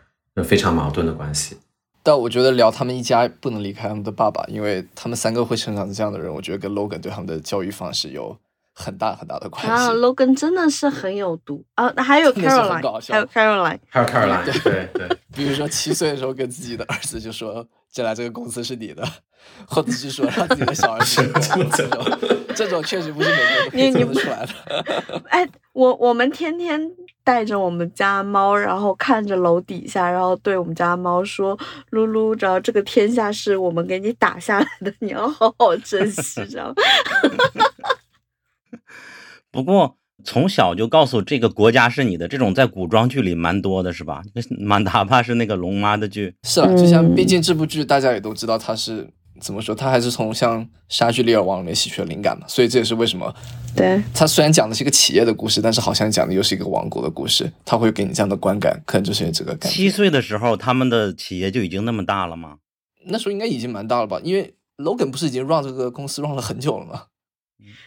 非常矛盾的关系。但我觉得聊他们一家不能离开他们的爸爸，因为他们三个会成长成这样的人，我觉得跟 Logan 对他们的教育方式有很大很大的关系。啊，Logan 真的是很有毒啊！还有 Caroline，搞笑还有 Caroline，还有 Caroline，对对，对 比如说七岁的时候跟自己的儿子就说：“将来这个公司是你的。”或者是说让自己的小儿子 这种，这种确实不是每个人都可以做得出来的。哎，我我们天天带着我们家猫，然后看着楼底下，然后对我们家猫说：“噜噜，只要这个天下是我们给你打下来的，你要好好珍惜。”这样。不过从小就告诉这个国家是你的，这种在古装剧里蛮多的，是吧？蛮哪怕是那个龙妈的剧，是啊，就像毕竟这部剧大家也都知道它是。怎么说？他还是从像《莎剧丽尔王》里面吸取了灵感嘛，所以这也是为什么。对。他虽然讲的是一个企业的故事，但是好像讲的又是一个王国的故事，他会给你这样的观感，可能就是因为这个感觉。七岁的时候，他们的企业就已经那么大了吗？那时候应该已经蛮大了吧？因为 Logan 不是已经 run 这个公司 run 了很久了吗？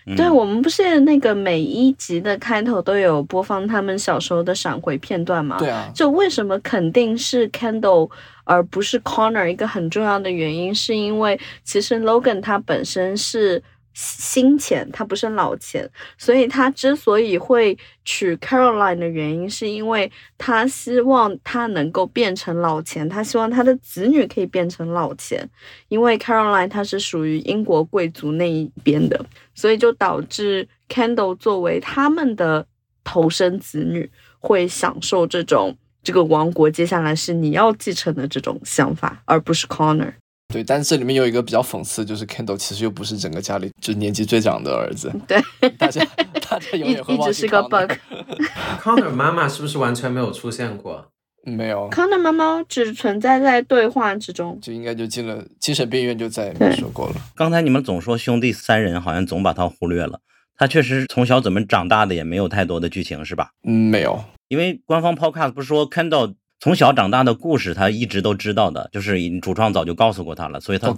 嗯、对，我们不是那个每一集的开头都有播放他们小时候的闪回片段吗？对啊。就为什么肯定是 Kendall 而不是 Connor？一个很重要的原因是因为其实 Logan 他本身是新钱，他不是老钱，所以他之所以会娶 Caroline 的原因，是因为他希望他能够变成老钱，他希望他的子女可以变成老钱，因为 Caroline 他是属于英国贵族那一边的，所以就导致 Kendall 作为他们的头生子女，会享受这种这个王国接下来是你要继承的这种想法，而不是 Connor。对，但是这里面有一个比较讽刺，就是 Kendall 其实又不是整个家里就年纪最长的儿子。对，大家大家永远会一直是个 bug。Connor 妈妈是不是完全没有出现过？没有，Connor 妈妈只存在在对话之中。就应该就进了精神病院，就再也没说过了。刚才你们总说兄弟三人，好像总把他忽略了。他确实从小怎么长大的也没有太多的剧情，是吧？嗯，没有。因为官方 podcast 不是说 Kendall 从小长大的故事，他一直都知道的，就是主创早就告诉过他了，所以他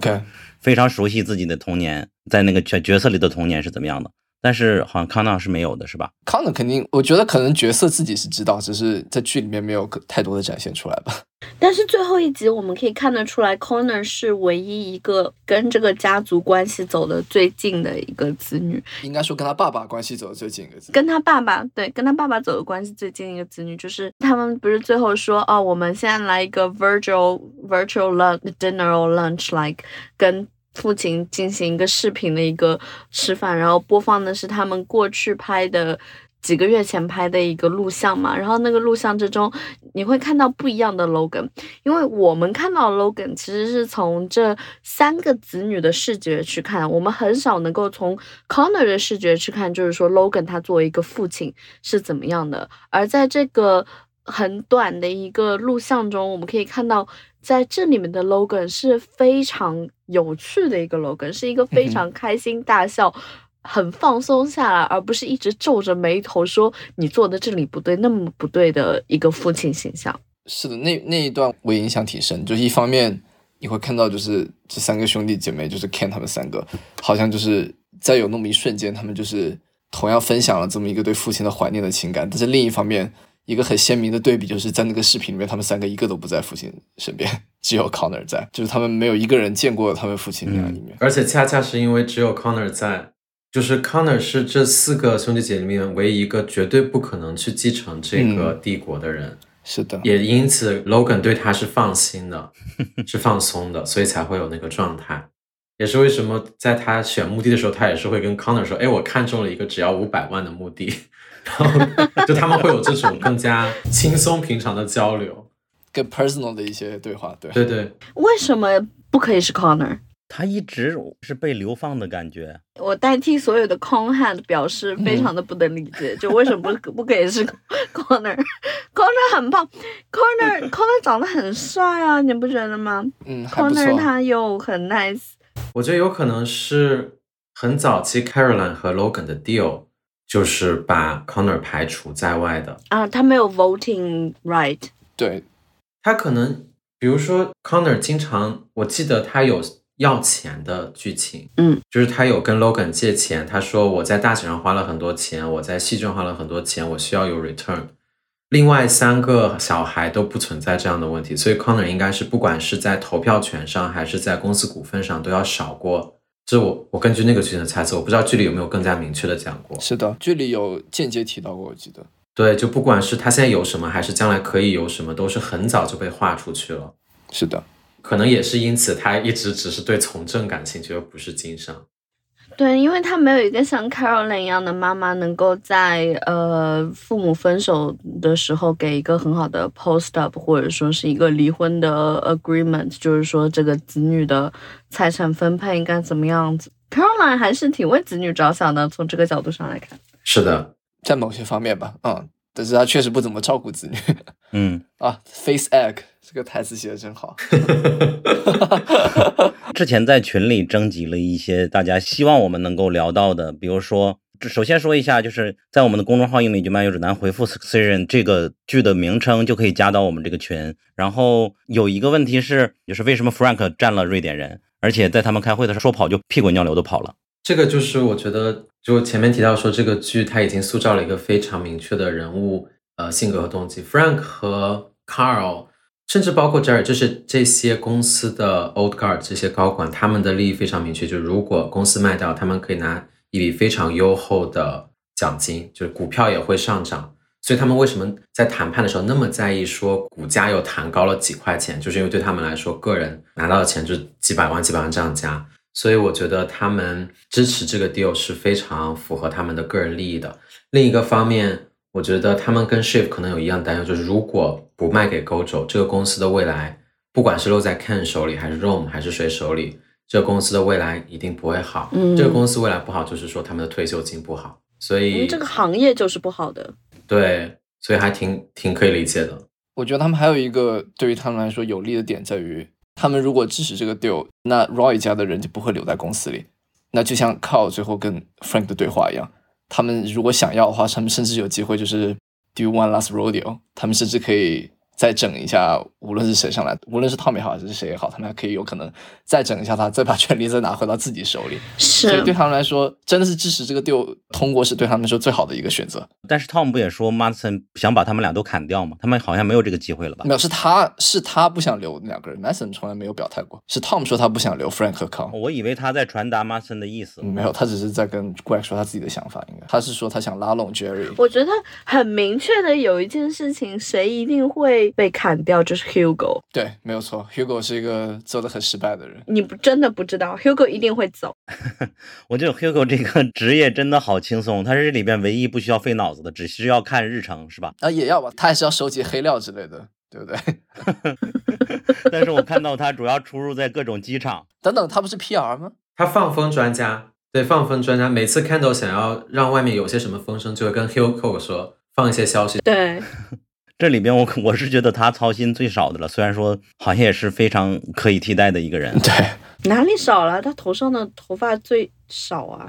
非常熟悉自己的童年，在那个角角色里的童年是怎么样的。但是好像康纳是没有的，是吧？康纳肯定，我觉得可能角色自己是知道，只是在剧里面没有太多的展现出来吧。但是最后一集我们可以看得出来，Connor 是唯一一个跟这个家族关系走得最近的一个子女，应该说跟他爸爸关系走的最近一个字。跟他爸爸对，跟他爸爸走的关系最近一个子女，就是他们不是最后说哦，我们现在来一个 virtual virtual lunch dinner or lunch like 跟。父亲进行一个视频的一个吃饭，然后播放的是他们过去拍的几个月前拍的一个录像嘛，然后那个录像之中你会看到不一样的 Logan，因为我们看到 Logan 其实是从这三个子女的视觉去看，我们很少能够从 Connor 的视觉去看，就是说 Logan 他作为一个父亲是怎么样的，而在这个很短的一个录像中，我们可以看到。在这里面的 Logan 是非常有趣的一个 Logan，是一个非常开心大笑、很放松下来，而不是一直皱着眉头说你做的这里不对，那么不对的一个父亲形象。是的，那那一段我印象挺深，就是一方面你会看到，就是这三个兄弟姐妹，就是 Ken 他们三个，好像就是在有那么一瞬间，他们就是同样分享了这么一个对父亲的怀念的情感，但是另一方面。一个很鲜明的对比，就是在那个视频里面，他们三个一个都不在父亲身边，只有 Connor 在，就是他们没有一个人见过他们父亲那里面。而且恰恰是因为只有 Connor 在，就是 Connor 是这四个兄弟姐妹里面唯一一个绝对不可能去继承这个帝国的人。嗯、是的，也因此 Logan 对他是放心的，是放松的，所以才会有那个状态。也是为什么在他选墓地的时候，他也是会跟 Connor 说：“哎，我看中了一个只要五百万的墓地。” 然后就他们会有这种更加轻松平常的交流，更 personal 的一些对话。对对对，为什么不可以是 Connor？他一直是被流放的感觉。我代替所有的 Conhand 表示非常的不能理解，嗯、就为什么不不可以是 corner？corner 很棒，Connor Connor 长得很帅啊，你不觉得吗？嗯，corner 他又很 nice。我觉得有可能是很早期 Caroline 和 Logan 的 deal。就是把 Connor 排除在外的啊，他没有 voting right。对，他可能，比如说 Connor 经常，我记得他有要钱的剧情，嗯，就是他有跟 Logan 借钱，他说我在大学上花了很多钱，我在戏中花了很多钱，我需要有 return。另外三个小孩都不存在这样的问题，所以 Connor 应该是不管是在投票权上，还是在公司股份上，都要少过。这我我根据那个剧情的猜测，我不知道剧里有没有更加明确的讲过。是的，剧里有间接提到过，我记得。对，就不管是他现在有什么，还是将来可以有什么，都是很早就被画出去了。是的，可能也是因此，他一直只是对从政感兴趣，而不是经商。对，因为他没有一个像 Caroline 一样的妈妈，能够在呃父母分手的时候给一个很好的 post up，或者说是一个离婚的 agreement，就是说这个子女的财产分配应该怎么样子。Caroline 还是挺为子女着想的，从这个角度上来看。是的，在某些方面吧，嗯，但是他确实不怎么照顾子女。嗯 啊，face egg 这个台词写的真好。之前在群里征集了一些大家希望我们能够聊到的，比如说，首先说一下，就是在我们的公众号“英美剧漫游指南”回复 “Succession” 这个剧的名称，就可以加到我们这个群。然后有一个问题是，就是为什么 Frank 占了瑞典人，而且在他们开会的时候说跑就屁滚尿流的跑了。这个就是我觉得，就前面提到说，这个剧它已经塑造了一个非常明确的人物呃性格和动机。Frank 和 Carl。甚至包括 Jerry，就是这些公司的 old guard 这些高管，他们的利益非常明确，就是如果公司卖掉，他们可以拿一笔非常优厚的奖金，就是股票也会上涨。所以他们为什么在谈判的时候那么在意说股价又弹高了几块钱，就是因为对他们来说，个人拿到的钱就几百万、几百万这样加。所以我觉得他们支持这个 deal 是非常符合他们的个人利益的。另一个方面，我觉得他们跟 Shift 可能有一样担忧，就是如果不卖给 Gojo，这个公司的未来，不管是落在 Ken 手里，还是 Rome，还是谁手里，这个公司的未来一定不会好。嗯这个公司未来不好，就是说他们的退休金不好，所以这个行业就是不好的。对，所以还挺挺可以理解的。我觉得他们还有一个对于他们来说有利的点在于，他们如果支持这个 deal，那 Roy 家的人就不会留在公司里。那就像 Carl 最后跟 Frank 的对话一样，他们如果想要的话，他们甚至有机会就是 do one last rodeo，他们甚至可以再整一下，无论是谁上来，无论是 Tom 也好，还是谁也好，他们还可以有可能再整一下他，再把权力再拿回到自己手里。所以是对他们来说，真的是支持这个 deal 通过是对他们来说最好的一个选择。但是 Tom 不也说 Mason 想把他们俩都砍掉吗？他们好像没有这个机会了吧没？有，是他是他不想留两个人，Mason 从来没有表态过，是 Tom 说他不想留 Frank 和 Con。我以为他在传达 Mason 的意思。没有，他只是在跟 Greg 说他自己的想法，应该他是说他想拉拢 Jerry。我觉得很明确的有一件事情，谁一定会被砍掉，就是 Hugo。对，没有错，Hugo 是一个做的很失败的人。你不真的不知道，Hugo 一定会走。我觉得 Hugo 这个职业真的好轻松，他是这里边唯一不需要费脑子的，只需要看日程，是吧？啊，也要吧，他还是要收集黑料之类的，对不对？但是我看到他主要出入在各种机场，等等，他不是 PR 吗？他放风专家，对，放风专家，每次 Kendall 想要让外面有些什么风声，就会跟 Hugo 说放一些消息。对，这里边我 我是觉得他操心最少的了，虽然说好像也是非常可以替代的一个人。对，哪里少了？他头上的头发最少啊，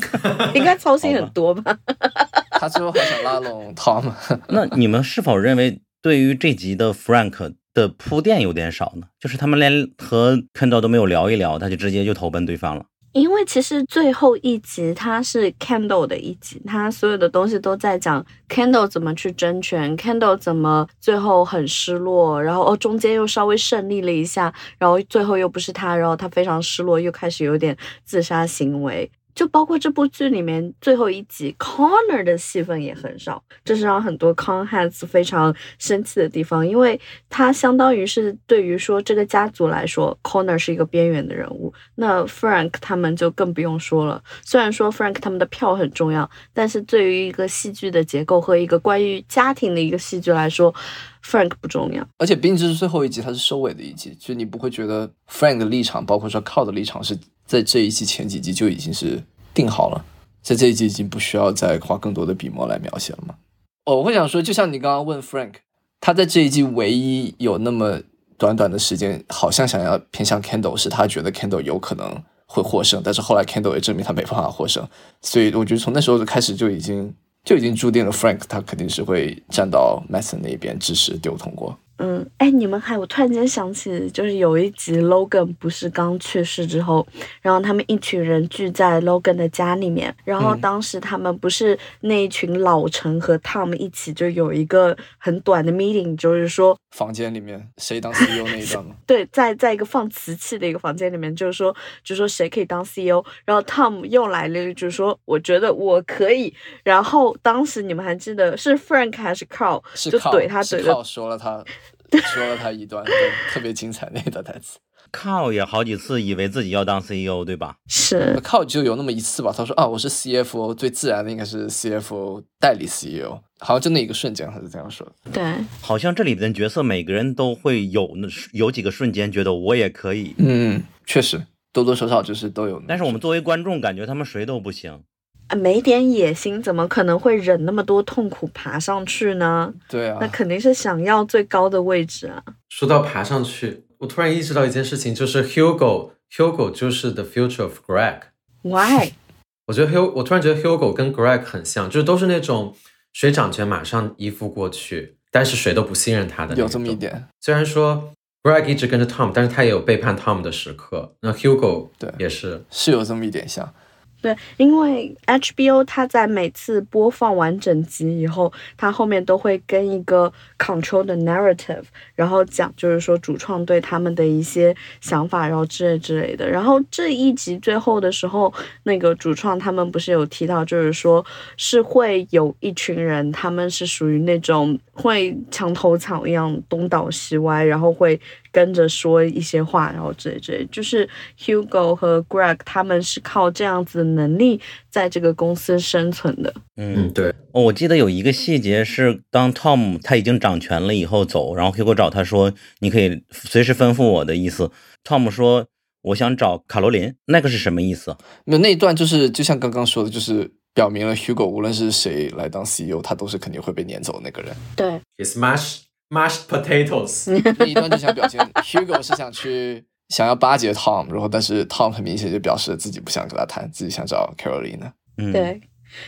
应该操心很多吧？他最后还想拉拢 Tom。那你们是否认为对于这集的 Frank 的铺垫有点少呢？就是他们连和 Kendall 都没有聊一聊，他就直接就投奔对方了。因为其实最后一集它是 kindle 的一集，它所有的东西都在讲 Candle 怎么去争权，Candle 怎么最后很失落，然后哦中间又稍微胜利了一下，然后最后又不是他，然后他非常失落，又开始有点自杀行为。就包括这部剧里面最后一集，Connor 的戏份也很少，这是让很多 Con heads 非常生气的地方，因为他相当于是对于说这个家族来说，Connor 是一个边缘的人物，那 Frank 他们就更不用说了。虽然说 Frank 他们的票很重要，但是对于一个戏剧的结构和一个关于家庭的一个戏剧来说，Frank 不重要。而且毕竟是最后一集，它是收尾的一集，就你不会觉得 Frank 的立场，包括说 Carl 的立场，是在这一季前几集就已经是定好了，在这一集已经不需要再花更多的笔墨来描写了吗？我会想说，就像你刚刚问 Frank，他在这一季唯一有那么短短的时间，好像想要偏向 Kendall，是他觉得 Kendall 有可能会获胜，但是后来 Kendall 也证明他没办法获胜，所以我觉得从那时候开始就已经就已经注定了 Frank 他肯定是会站到 Mason 那边支持丢通过。嗯，哎，你们还我突然间想起，就是有一集 Logan 不是刚去世之后，然后他们一群人聚在 Logan 的家里面，然后嗯当时他们不是那一群老陈和 Tom 一起就有一个很短的 meeting，就是说，房间里面谁当 CEO 那一段吗？对，在在一个放瓷器的一个房间里面，就是说，就说谁可以当 CEO，然后 Tom 又来了一句说，我觉得我可以，然后当时你们还记得是 Frank 还是 Carl 是就怼他怼的靠说了他说了他一段，特别精彩那一段台词。靠也好几次以为自己要当 CEO，对吧？是靠就有那么一次吧，他说啊，我是 CFO，最自然的应该是 CFO 代理 CEO，好像就那一个瞬间他是这样说的。对。好像这里边角色每个人都会有那有几个瞬间觉得我也可以，嗯，确实多多少少就是都有。但是我们作为观众感觉他们谁都不行。啊，没点野心，怎么可能会忍那么多痛苦爬上去呢？对啊那，肯定是想要最高的位置啊！说到爬上去，我突然意识到一件事情，就是 Hugo Hugo 就是 the future of Greg。Why？我觉得 Hugo，我突然觉得 Hugo 跟 Greg 很像，就是都是那种谁掌权马上依附过去，但是谁都不信任他的那有这么一。点。虽然说 Greg 一直跟着 Tom，但是他也有背叛 Tom 的时刻。那 Hugo 对也是，是有这么一点像，对，因为 HBO 它在每次播放完整集以后，它后面都会跟一个 control 的 narrative，然后讲就是说主创对他们的一些想法，然后之类之类的。然后这一集最后的时候，那个主创他们不是有提到，就是说是会有一群人，他们是属于那种会墙头草一样东倒西歪，然后会跟着说一些话，然后之类之类。就是 Hugo 和 Greg 他们是靠这样子的能力在这个公司生存的。嗯嗯，，对，哦，我记得有一个细节是，当 Tom 他已经掌权了以后走，然后 Hugo 找他说：“你可以随时吩咐我的意思。”Tom 说：“我想找卡罗琳。”那个是什么意思？那那一段就是就像刚刚说的，就是表明了 Hugo 无论是谁来当 CEO，他都是肯定会被撵走的那个人。对，He smash mashed potatoes。那一段就想表现 Hugo 是想去想要巴结 Tom，然后但是 Tom 很明显就表示自己不想跟他谈，自己想找 Carolina。嗯，对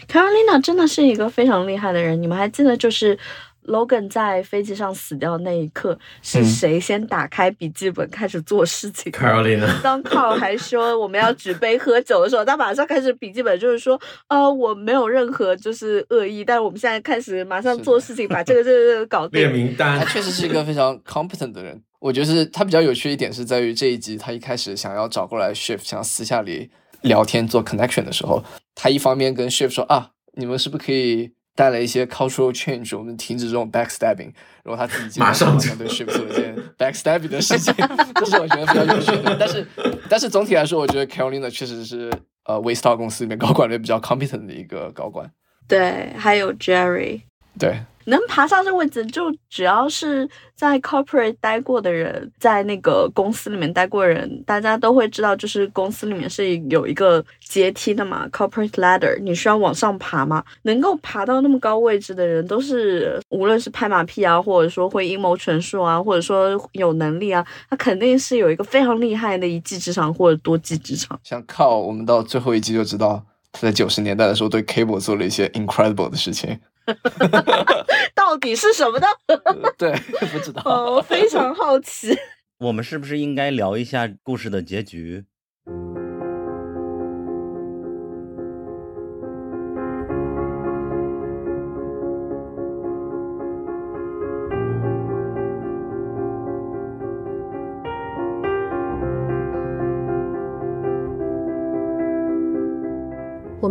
，Carolina 真的是一个非常厉害的人。你们还记得就是 Logan 在飞机上死掉那一刻，是嗯谁先打开笔记本开始做事情？Carolina，当 Carl 还说我们要举杯喝酒的时候，他马上开始笔记本，就是说，呃，我没有任何就是恶意，但是我们现在开始马上做事情，把这个这个这个搞定。他名单。确实是一个非常 competent 的人。我觉得是他比较有趣的一点是在于这一集，他一开始想要找过来 Shift，想要私下里聊天做 connection 的时候，他一方面跟 Shift 说啊，你们是不是可以带来一些 cultural change，我们停止这种 backstabbing，然后他自己马上就对 Shift 做一件 backstabbing 的事情，这是我觉得比较有趣的。但是但是总体来说，我觉得 Carolina 确实是呃 Waystar 公司里面高管里面比较 competent 的一个高管。对，还有 Jerry。对，能爬上这个位置，就只要是在 corporate 待过的人，在那个公司里面待过的人，大家都会知道，就是公司里面是有一个阶梯的嘛，corporate ladder，你需要往上爬嘛。能够爬到那么高位置的人，都是无论是拍马屁啊，或者说会阴谋权术啊，或者说有能力啊，他肯定是有一个非常厉害的一技之长或者多技之长。像靠我们到最后一季就知道，他在九十年代的时候对 Cable 做了一些 incredible 的事情。到底是什么呢？呃 对，不知道。哦，非常好奇。我们是不是应该聊一下故事的结局？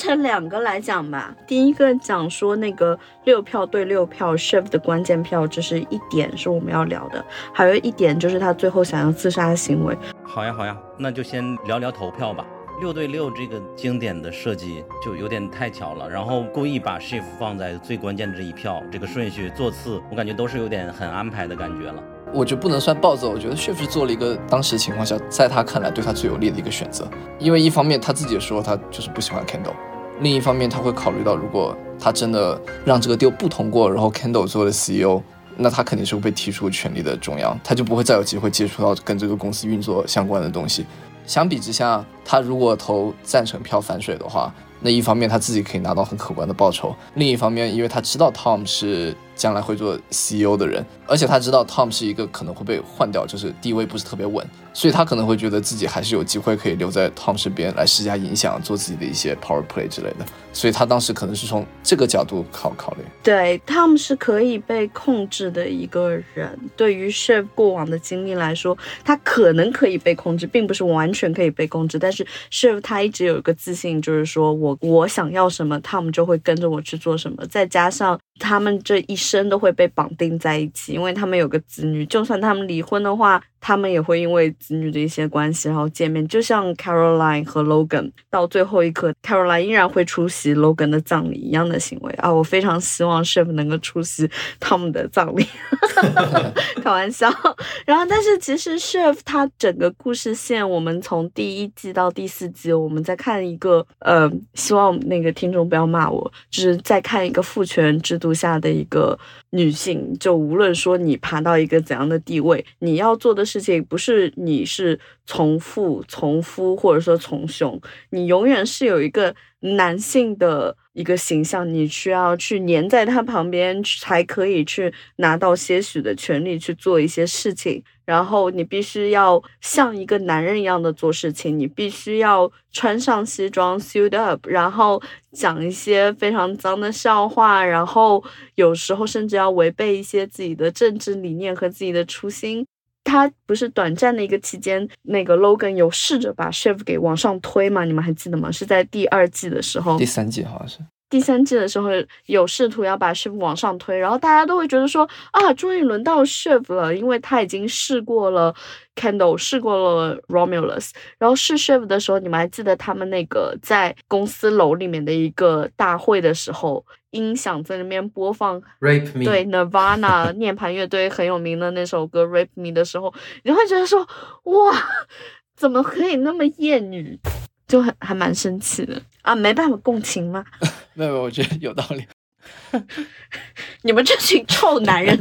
成两个来讲吧。第一个讲说那个六票对六票 Shift 的关键票，这是一点是我们要聊的，还有一点就是他最后想要自杀的行为。好呀，好呀，那就先聊聊投票吧。六对六这个经典的设计就有点太巧了，然后故意把 shift 放在最关键的这一票，这个顺序座次，我感觉都是有点很安排的感觉了。我觉得不能算暴走，我觉得 Shift 做了一个当时情况下，在他看来对他最有利的一个选择。因为一方面他自己也说他就是不喜欢 Kendall，另一方面他会考虑到，如果他真的让这个 deal 不通过，然后 Kendall 做了 CEO，那他肯定是会被踢出权力的中央，他就不会再有机会接触到跟这个公司运作相关的东西。相比之下，他如果投赞成票反水的话，那一方面他自己可以拿到很可观的报酬，另一方面，因为他知道 Tom 是将来会做 CEO 的人，而且他知道 Tom 是一个可能会被换掉，就是地位不是特别稳，所以他可能会觉得自己还是有机会可以留在 Tom 身边来施加影响，做自己的一些 power play 之类的。所以他当时可能是从这个角度考考虑。对，，Tom 是可以被控制的一个人。对于 Shiv 过往的经历来说，他可能可以被控制，并不是完全可以被控制。但是 Shiv 他一直有一个自信，就是说我我想要什么，，Tom 就会跟着我去做什么。再加上他们这一生都会被绑定在一起，因为他们有个子女，就算他们离婚的话，他们也会因为子女的一些关系然后见面。就像 Caroline 和 Logan 到最后一刻，Caroline 依然会出席 Logan 的葬礼一样的行为啊！我非常希望 Shiv 能够出席他们的葬礼，开玩笑。然后，但是其实 Shiv 他整个故事线，我们从第一季到第四季，我们在看一个呃，希望那个听众不要骂我，就是在看一个父权制度下的一个女性。就无论说你爬到一个怎样的地位，你要做的事情不是你是从父从夫或者说从兄，你永远是有一个男性的一个形象，你需要去黏在他旁边，才可以去拿到些许的权利去做一些事情。然后你必须要像一个男人一样的做事情，你必须要穿上西装 suit up，然后讲一些非常脏的笑话，然后有时候甚至要违背一些自己的政治理念和自己的初心。他不是短暂的一个期间，那个 Logan 有试着把 Chef 给往上推嘛？你们还记得吗？是在第二季的时候，第三季好像是。第三季的时候有试图要把 Chef 往上推，然后大家都会觉得说啊，终于轮到 Chef 了，因为他已经试过了 Candle，试过了 Romulus，然后试 Chef 的时候，你们还记得他们那个在公司楼里面的一个大会的时候，音响在那边播放 Rape Me，对 Nirvana 涅槃乐队很有名的那首歌 Rape Me 的时候，你会觉得说哇，怎么可以那么厌女？就很还蛮生气的啊，没办法共情吗？没有，我觉得有道理。你们这群臭男人！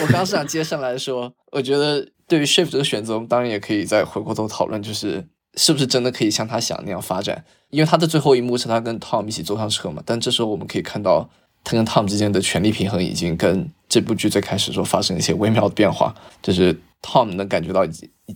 我刚是想接上来说，我觉得对于 Shift 这个选择，我们当然也可以再回过头讨论，就是是不是真的可以像他想那样发展？因为他的最后一幕是他跟 Tom 一起坐上车嘛，但这时候我们可以看到他跟 Tom 之间的权力平衡已经跟这部剧最开始时候发生一些微妙的变化，就是 Tom 能感觉到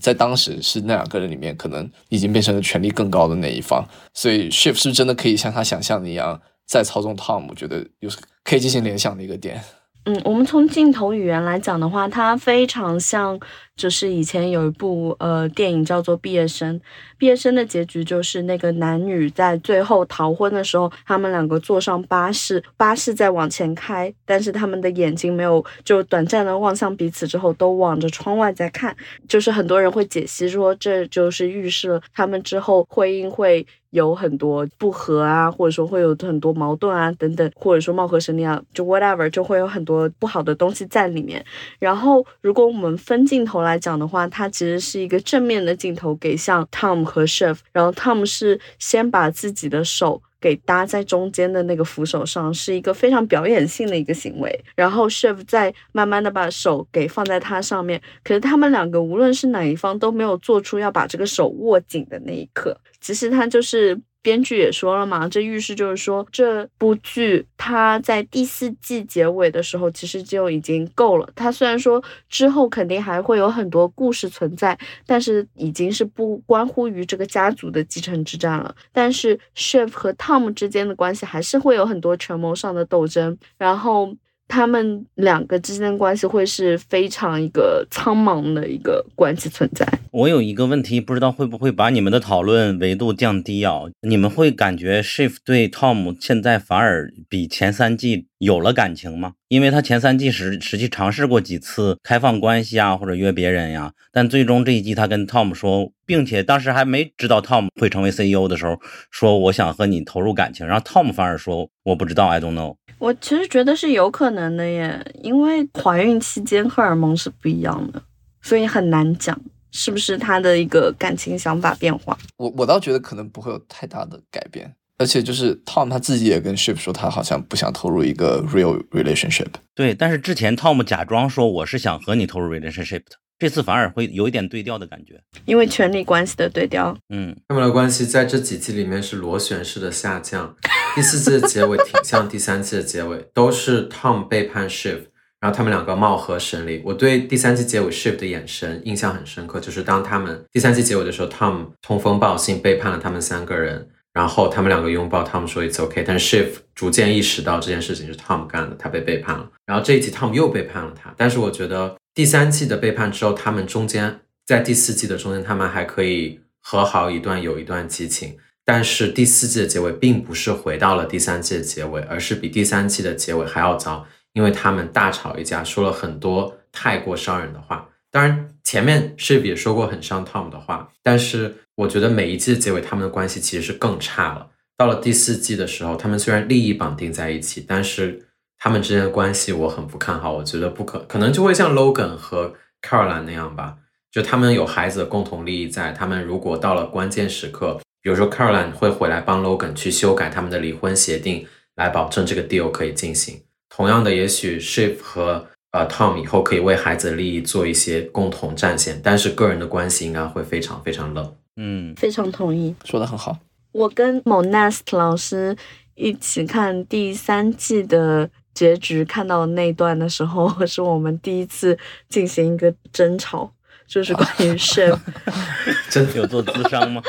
在当时是那两个人里面可能已经变成了权力更高的那一方，所以 Shift 是不是真的可以像他想象的一样再操纵 Tom？我觉得又是可以进行联想的一个点。嗯，我们从镜头语言来讲的话，它非常像，就是以前有一部呃电影叫做《毕业生》，毕业生的结局就是那个男女在最后逃婚的时候，他们两个坐上巴士，巴士在往前开，但是他们的眼睛没有就短暂的望向彼此之后，都望着窗外在看，就是很多人会解析说，这就是预示了他们之后婚姻会。有很多不和啊，或者说会有很多矛盾啊，等等，或者说貌合神离啊，就 whatever，就会有很多不好的东西在里面。然后，如果我们分镜头来来讲的话，它其实是一个正面的镜头给向 Tom 和 Chef，然后 Tom 是先把自己的手给搭在中间的那个扶手上，是一个非常表演性的一个行为。然后 Chef 再慢慢的把手给放在它上面，可是他们两个无论是哪一方都没有做出要把这个手握紧的那一刻。其实他就是编剧也说了嘛，这预示就是说这部剧它在第四季结尾的时候其实就已经够了。它虽然说之后肯定还会有很多故事存在，但是已经是不关乎于这个家族的继承之战了。但是 Chef 和 Tom 之间的关系还是会有很多权谋上的斗争，然后。他们两个之间的关系会是非常一个苍茫的一个关系存在。我有一个问题，不知道会不会把你们的讨论维度降低啊？你们会感觉 Shift 对 Tom 现在反而比前三季有了感情吗？因为他前三季实实际尝试过几次开放关系啊，或者约别人呀，但最终这一季他跟 Tom 说，并且当时还没知道 Tom 会成为 CEO 的时候，说我想和你投入感情，然后 Tom 反而说我不知道，I don't know。我其实觉得是有可能的耶，因为怀孕期间荷尔蒙是不一样的，所以很难讲是不是他的一个感情想法变化。我我倒觉得可能不会有太大的改变，而且就是 Tom 他自己也跟 Ship 说，他好像不想投入一个 real relationship。对，但是之前 Tom 假装说我是想和你投入 relationship 的，这次反而会有一点对调的感觉，因为权力关系的对调。嗯，他们的关系在这几季里面是螺旋式的下降。第四季的结尾挺像第三季的结尾，都是 Tom 背叛 Shift，然后他们两个貌合神离。我对第三季结尾 Shift 的眼神印象很深刻，就是当他们第三季结尾的时候，Tom 通风报信背叛了他们三个人，然后他们两个拥抱，Tom 说 It's OK，但是 Shift 逐渐意识到这件事情是 Tom 干的，他被背叛了。然后这一集 Tom 又背叛了他，但是我觉得第三季的背叛之后，他们中间在第四季的中间，他们还可以和好一段，有一段激情。但是第四季的结尾并不是回到了第三季的结尾，而是比第三季的结尾还要糟，因为他们大吵一架，说了很多太过伤人的话。当然，前面 Shiv 也说过很伤 Tom 的话，但是我觉得每一季的结尾，他们的关系其实是更差了。到了第四季的时候，他们虽然利益绑定在一起，但是他们之间的关系我很不看好。我觉得不可可能就会像 Logan 和 Caroline 那样吧，就他们有孩子的共同利益在，他们如果到了关键时刻。比如说，Caroline 会回来帮 Logan 去修改他们的离婚协定，来保证这个 deal 可以进行。同样的，也许 Shiv 和呃 Tom 以后可以为孩子的利益做一些共同战线，但是个人的关系应该会非常非常冷。嗯，非常同意，说的很好。我跟某 Nest 老师一起看第三季的结局，看到那段的时候，是我们第一次进行一个争吵，就是关于 Shif。真的有做智商吗？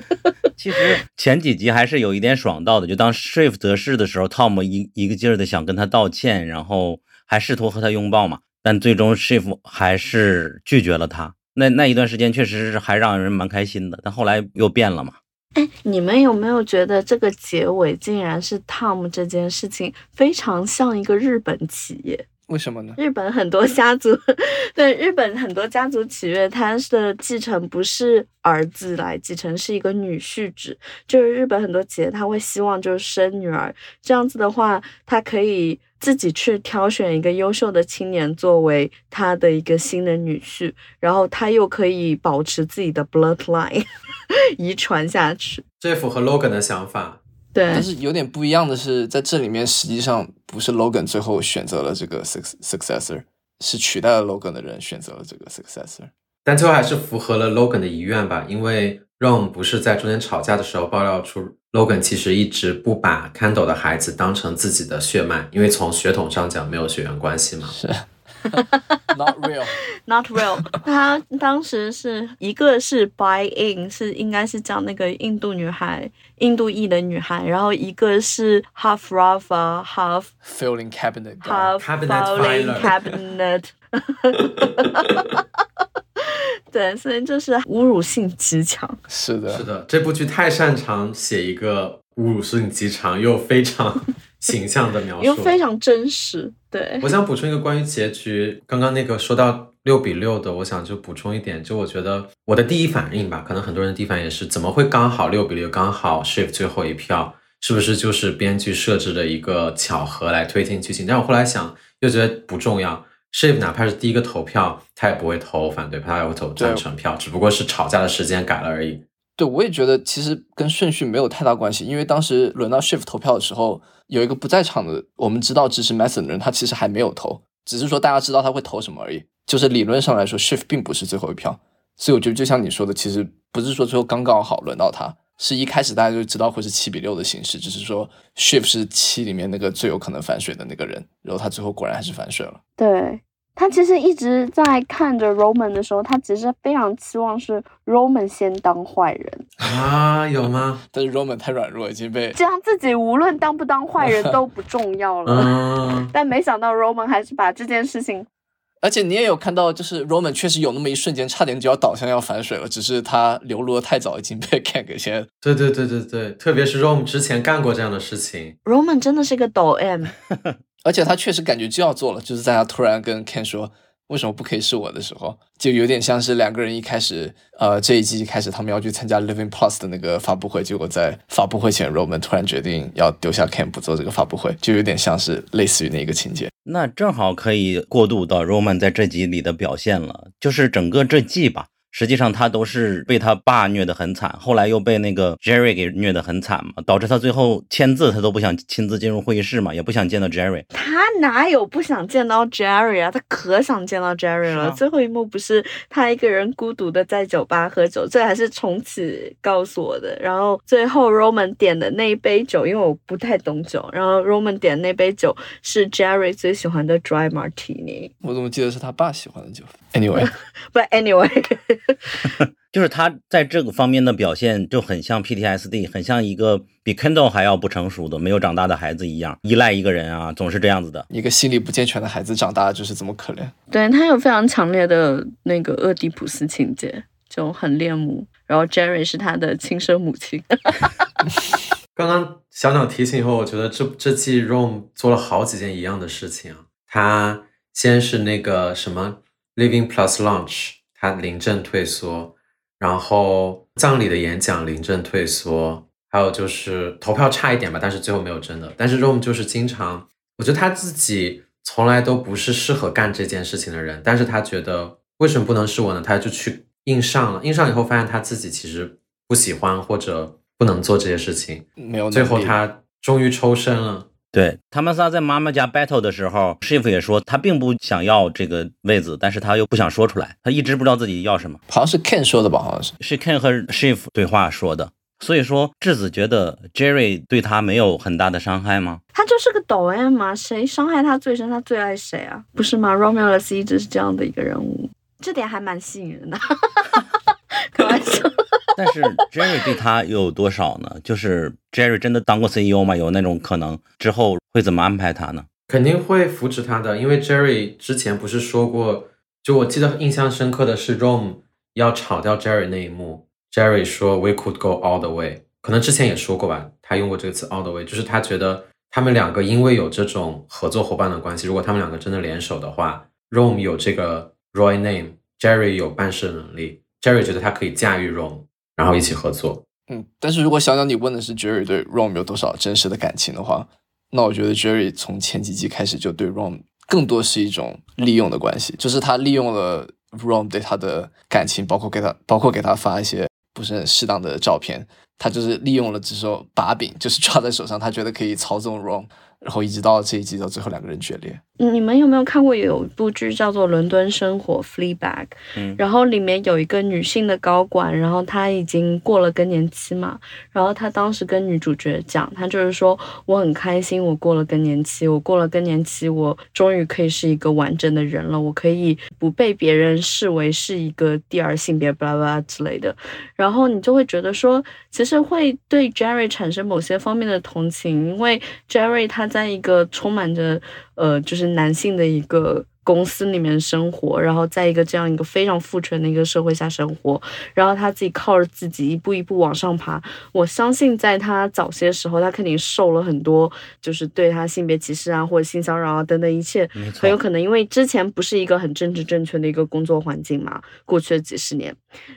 其实前几集还是有一点爽到的，就当 Shiv 得势的时候，Tom 一一个劲儿的想跟他道歉，然后还试图和他拥抱嘛，但最终 Shiv 还是拒绝了他。那那一段时间确实是还让人蛮开心的，但后来又变了嘛。哎，你们有没有觉得这个结尾竟然是 Tom 这件事情非常像一个日本企业？为什么呢？日本很多家族，对日本很多家族企业，它的继承不是儿子来继承，是一个女婿制。就是日本很多企业，他会希望就是生女儿，这样子的话，他可以自己去挑选一个优秀的青年作为他的一个新的女婿，然后他又可以保持自己的 bloodline 遗传下去。这符合 Logan 的想法。对但，是有点不一样的是，在这里面实际上不是 Logan 最后选择了这个 suc successor，是取代了 Logan 的人选择了这个 successor。但最后还是符合了 Logan 的遗愿吧，因为 Rom 不是在中间吵架的时候爆料出 Logan 其实一直不把 Candle 的孩子当成自己的血脉，因为从血统上讲没有血缘关系嘛。是，not real。Not real，他当时是一个是 buy in，是应该是讲那个印度女孩，印度裔的女孩，然后一个是 half Rafa half Filling cabinet half filling cabinet。对，所以就是侮辱性极强。是的，是的，这部剧太擅长写一个侮辱是你极长又非常形象的描述，又非常真实。对我想补充一个关于结局，刚刚那个说到六比六的，我想就补充一点，就我觉得我的第一反应吧，可能很多人的第一反应也是，怎么会刚好六比六，刚好 shift 最后一票，是不是就是编剧设置的一个巧合来推进剧情？但我后来想，又觉得不重要。shift 哪怕是第一个投票，他也不会投反对票，他也会投赞成票，只不过是吵架的时间改了而已。对，我也觉得其实跟顺序没有太大关系，因为当时轮到 Shift 投票的时候，有一个不在场的，我们知道支持 Mason 的人，他其实还没有投，只是说大家知道他会投什么而已。就是理论上来说，Shift 并不是最后一票，所以我觉得就像你说的，其实不是说最后刚刚好轮到他，是一开始大家就知道会是七比六的形式，只是说 Shift 是七里面那个最有可能反水的那个人，然后他最后果然还是反水了。对，他其实一直在看着 Roman 的时候，他其实非常期望是 Roman 先当坏人，啊，有吗？但是 Roman 太软弱，已经被这样自己无论当不当坏人 都不重要了。嗯，但没想到 Roman 还是把这件事情，而且你也有看到，就是 Roman 确实有那么一瞬间，差点就要倒向要反水了，只是他流落太早，已经被 Ken 给先。对对对对对，特别是 Roman 之前干过这样的事情，Roman 真的是个抖 M，而且他确实感觉就要做了，就是在他突然跟 Ken 说为什么不可以是我的时候，就有点像是两个人一开始，呃，这一季一开始他们要去参加 Living Plus 的那个发布会，结果在发布会前，Roman 突然决定要丢下 Ken 不做这个发布会，就有点像是类似于那个情节。那正好可以过渡到 Roman 在这集里的表现了，就是整个这季吧，实际上他都是被他爸虐得很惨，后来又被那个 Jerry 给虐得很惨嘛，导致他最后签字他都不想亲自进入会议室嘛，也不想见到 Jerry。他哪有不想见到 Jerry 啊？他可想见到 Jerry 了。最后一幕不是他一个人孤独的在酒吧喝酒，这还是重启告诉我的。然后最后 Roman 点的那一杯酒，因为我不太懂酒，然后 Roman 点的那杯酒是 Jerry 最喜欢的 Dry Martini。我怎么记得是他爸喜欢的酒？Anyway，不，anyway，就是他在这个方面的表现就很像 PTSD，很像一个比 Kendall 还要不成熟的、没有长大的孩子一样，依赖一个人啊，总是这样子的。一个心理不健全的孩子长大就是这么可怜。对他有非常强烈的那个俄狄浦斯情节，就很恋母。然后 Jerry 是他的亲生母亲。刚刚小鸟提醒以后，我觉得这这季 Rome 做了好几件一样的事情啊。他先是那个什么 Living Plus Launch，他临阵退缩，然后葬礼的演讲临阵退缩，还有就是投票差一点吧，但是最后没有真的。但是 Rome 就是经常，我觉得他自己从来都不是适合干这件事情的人，但是他觉得为什么不能是我呢？他就去硬上了，硬上以后发现他自己其实不喜欢或者不能做这些事情。没有最后他终于抽身了。对他们仨在妈妈家 battle 的时候，Shiv 也说他并不想要这个位子，但是他又不想说出来，他一直不知道自己要什么。好像是 Ken 说的吧，好像是。是 Ken 和 Shiv 对话说的，所以说，智子觉得 Jerry 对他没有很大的伤害吗？他就是个抖 M 嘛，谁伤害他最深，他最爱谁啊？不是吗？Romulus 一直是这样的一个人物，这点还蛮吸引人的。开玩笑。但是 Jerry 对他又有多少呢？就是 Jerry 真的当过 CEO 吗？有那种可能之后会怎么安排他呢？肯定会扶持他的，因为 Jerry 之前不是说过，就我记得印象深刻的是 Rome 要炒掉 Jerry 那一幕，Jerry 说 We could go all the way，可能之前也说过吧，他用过这个词 all the way，就是他觉得他们两个因为有这种合作伙伴的关系，如果他们两个真的联手的话，Rome 有这个 Roy name，Jerry 有办事能力，Jerry 觉得他可以驾驭 Rome 然后一起合作。嗯，但是如果小鸟你问的是 Jerry 对 Rom 有多少真实的感情的话，那我觉得 Jerry 从前几季开始就对 Rom 更多是一种利用的关系，就是他利用了 Rom 对他的感情，包括给他，包括给他发一些不是很适当的照片，他就是利用了这手把柄，就是抓在手上，他觉得可以操纵 Rom，然后一直到这一季到最后两个人决裂。你们有没有看过有一部剧叫做《伦敦生活》（Fleabag）？嗯然后里面有一个女性的高管，然后她已经过了更年期嘛，然后她当时跟女主角讲，她就是说我很开心，我过了更年期，我过了更年期，我终于可以是一个完整的人了，我可以不被别人视为是一个第二性别，巴拉巴拉之类的。然后你就会觉得说，其实会对 Jerry 产生某些方面的同情，因为 Jerry 他在一个充满着呃，就是男性的一个公司里面生活，然后在一个这样一个非常父权的一个社会下生活，然后他自己靠着自己一步一步往上爬。我相信在他早些时候，他肯定受了很多，就是对他性别歧视啊，或者性骚扰啊等等一切，很有可能因为之前不是一个很政治正确的一个工作环境嘛，过去的几十年，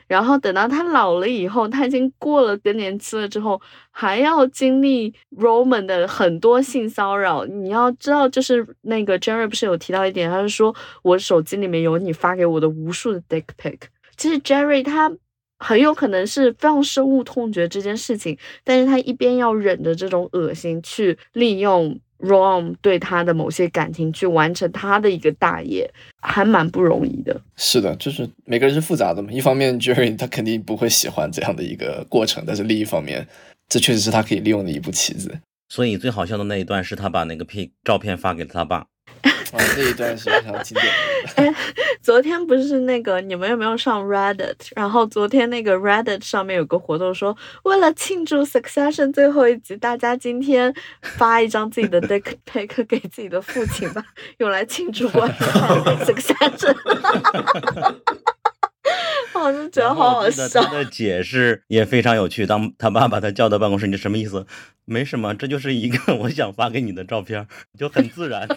然后等到他老了以后，他已经过了更年期了之后，还要经历 Roman 的很多性骚扰。你要知道，就是那个 Jerry 不是有提到一点，他是说我手机里面有你发给我的无数的 dick pic。其实 Jerry 他很有可能是非常深恶痛绝这件事情，但是他一边要忍着这种恶心，去利用 Rom 对他的某些感情，去完成他的一个大业，还蛮不容易的。是的，就是每个人是复杂的嘛。一方面，Jerry 他肯定不会喜欢这样的一个过程，但是另一方面，这确实是他可以利用的一步棋子。所以最好笑的那一段是他把那个 P 照片发给了他爸。啊，这一段是非常经典的。哎，昨天不是那个你们有没有上 Reddit？然后昨天那个 Reddit 上面有个活动说，为了庆祝 Succession 最后一集，大家今天发一张自己的 dick pic 给自己的父亲吧，用来庆祝 Succession。我就觉得好好笑他。的解释也非常有趣。当他爸把他叫到办公室，你什么意思？没什么，这就是一个 我想发给你的照片，就很自然，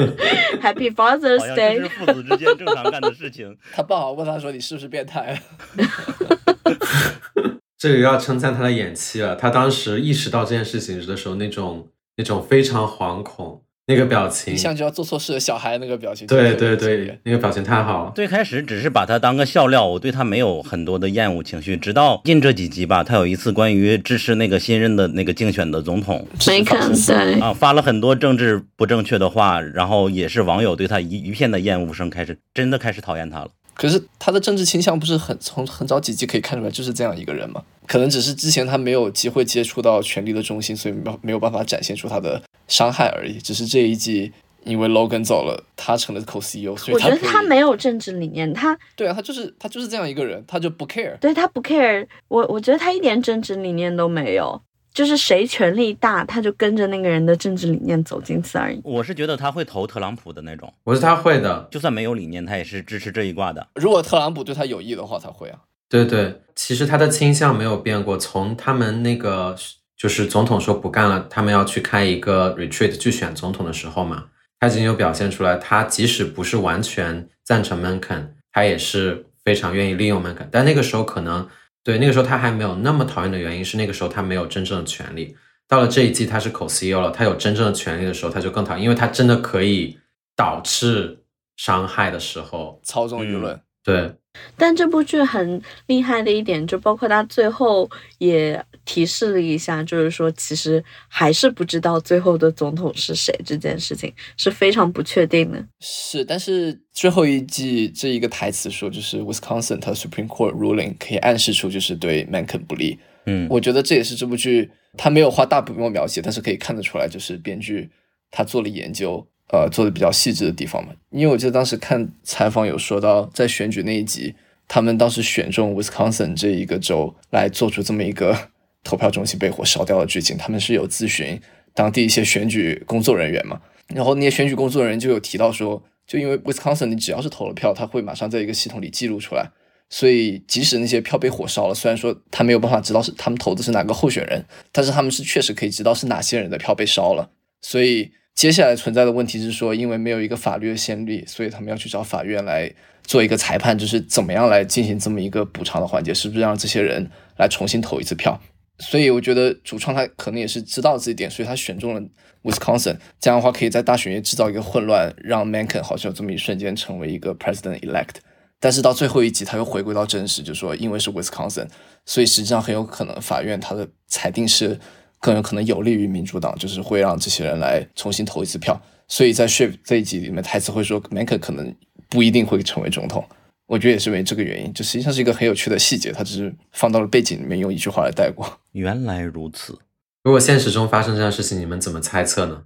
Happy Father's Day 是。父子之间正常干的事情。他爸好问他说：“你是不是变态？” 这个要称赞他的演技了。他当时意识到这件事情的时候，那种那种非常惶恐，那个表情一，向就要做错事的小孩那个表情。对对对，，那个表情太好了。最开始只是把他当个笑料，我对他没有很多的厌恶情绪。直到近这几集吧，他有一次关于支持那个新任的那个竞选的总统没看对，啊，发了很多政治不正确的话，然后也是网友对他一一片的厌恶声，开始真的开始讨厌他了。可是他的政治倾向不是很从很早几集可以看出来就是这样一个人吗？可能只是之前他没有机会接触到权力的中心，所以没有没有办法展现出他的伤害而已。只是这一季因为 Logan 走了，他成了 co-CEO，所以我觉得他没有政治理念，他对啊，他就是他就是这样一个人，他就不 care。对他不 care，我我觉得他一点政治理念都没有，就是谁权力大，他就跟着那个人的政治理念走仅此而已。我是觉得他会投特朗普的那种，我是他会的，就算没有理念，他也是支持这一挂的。如果特朗普对他有益的话，他会啊。对对，其实他的倾向没有变过，从他们那个就是总统说不干了，他们要去开一个 retreat 去选总统的时候嘛，他已经有表现出来，他即使不是完全赞成 Mencken，他也是非常愿意利用 Mencken，但那个时候可能对那个时候他还没有那么讨厌的原因是那个时候他没有真正的权利，到了这一季他是 co-CEO 了，他有真正的权利的时候，他就更讨厌，因为他真的可以导致伤害的时候，操纵舆论。对，但这部剧很厉害的一点，就包括他最后也提示了一下，就是说其实还是不知道最后的总统是谁，这件事情是非常不确定的。是，但是最后一季这一个台词说，就是 Wisconsin 它 Supreme Court ruling 可以暗示出就是对 Mencken 不利。嗯，我觉得这也是这部剧他没有花大笔墨描写，但是可以看得出来，就是编剧他做了研究，呃，做的比较细致的地方嘛。因为我记得当时看采访有说到，在选举那一集，他们当时选中 Wisconsin 这一个州来做出这么一个投票中心被火烧掉的剧情，他们是有咨询当地一些选举工作人员嘛。然后那些选举工作人员就有提到说，就因为 Wisconsin 你只要是投了票，他会马上在一个系统里记录出来。所以，即使那些票被火烧了，虽然说他没有办法知道是他们投的是哪个候选人，但是他们是确实可以知道是哪些人的票被烧了。所以，接下来存在的问题是说，因为没有一个法律的先例，所以他们要去找法院来做一个裁判，就是怎么样来进行这么一个补偿的环节，是不是让这些人来重新投一次票？所以，我觉得主创他可能也是知道这一点，所以他选中了 Wisconsin，这样的话可以在大选夜制造一个混乱，让 Mencken 好像有这么一瞬间成为一个 President elect。但是到最后一集，他又回归到真实，就说因为是 Wisconsin，所以实际上很有可能法院他的裁定是更有可能有利于民主党，就是会让这些人来重新投一次票。所以在 Shift 这一集里面，台词会说 m a n k 可能不一定会成为总统。我觉得也是因为这个原因，就实际上是一个很有趣的细节，他只是放到了背景里面用一句话来带过。原来如此。如果现实中发生这样的事情，你们怎么猜测呢？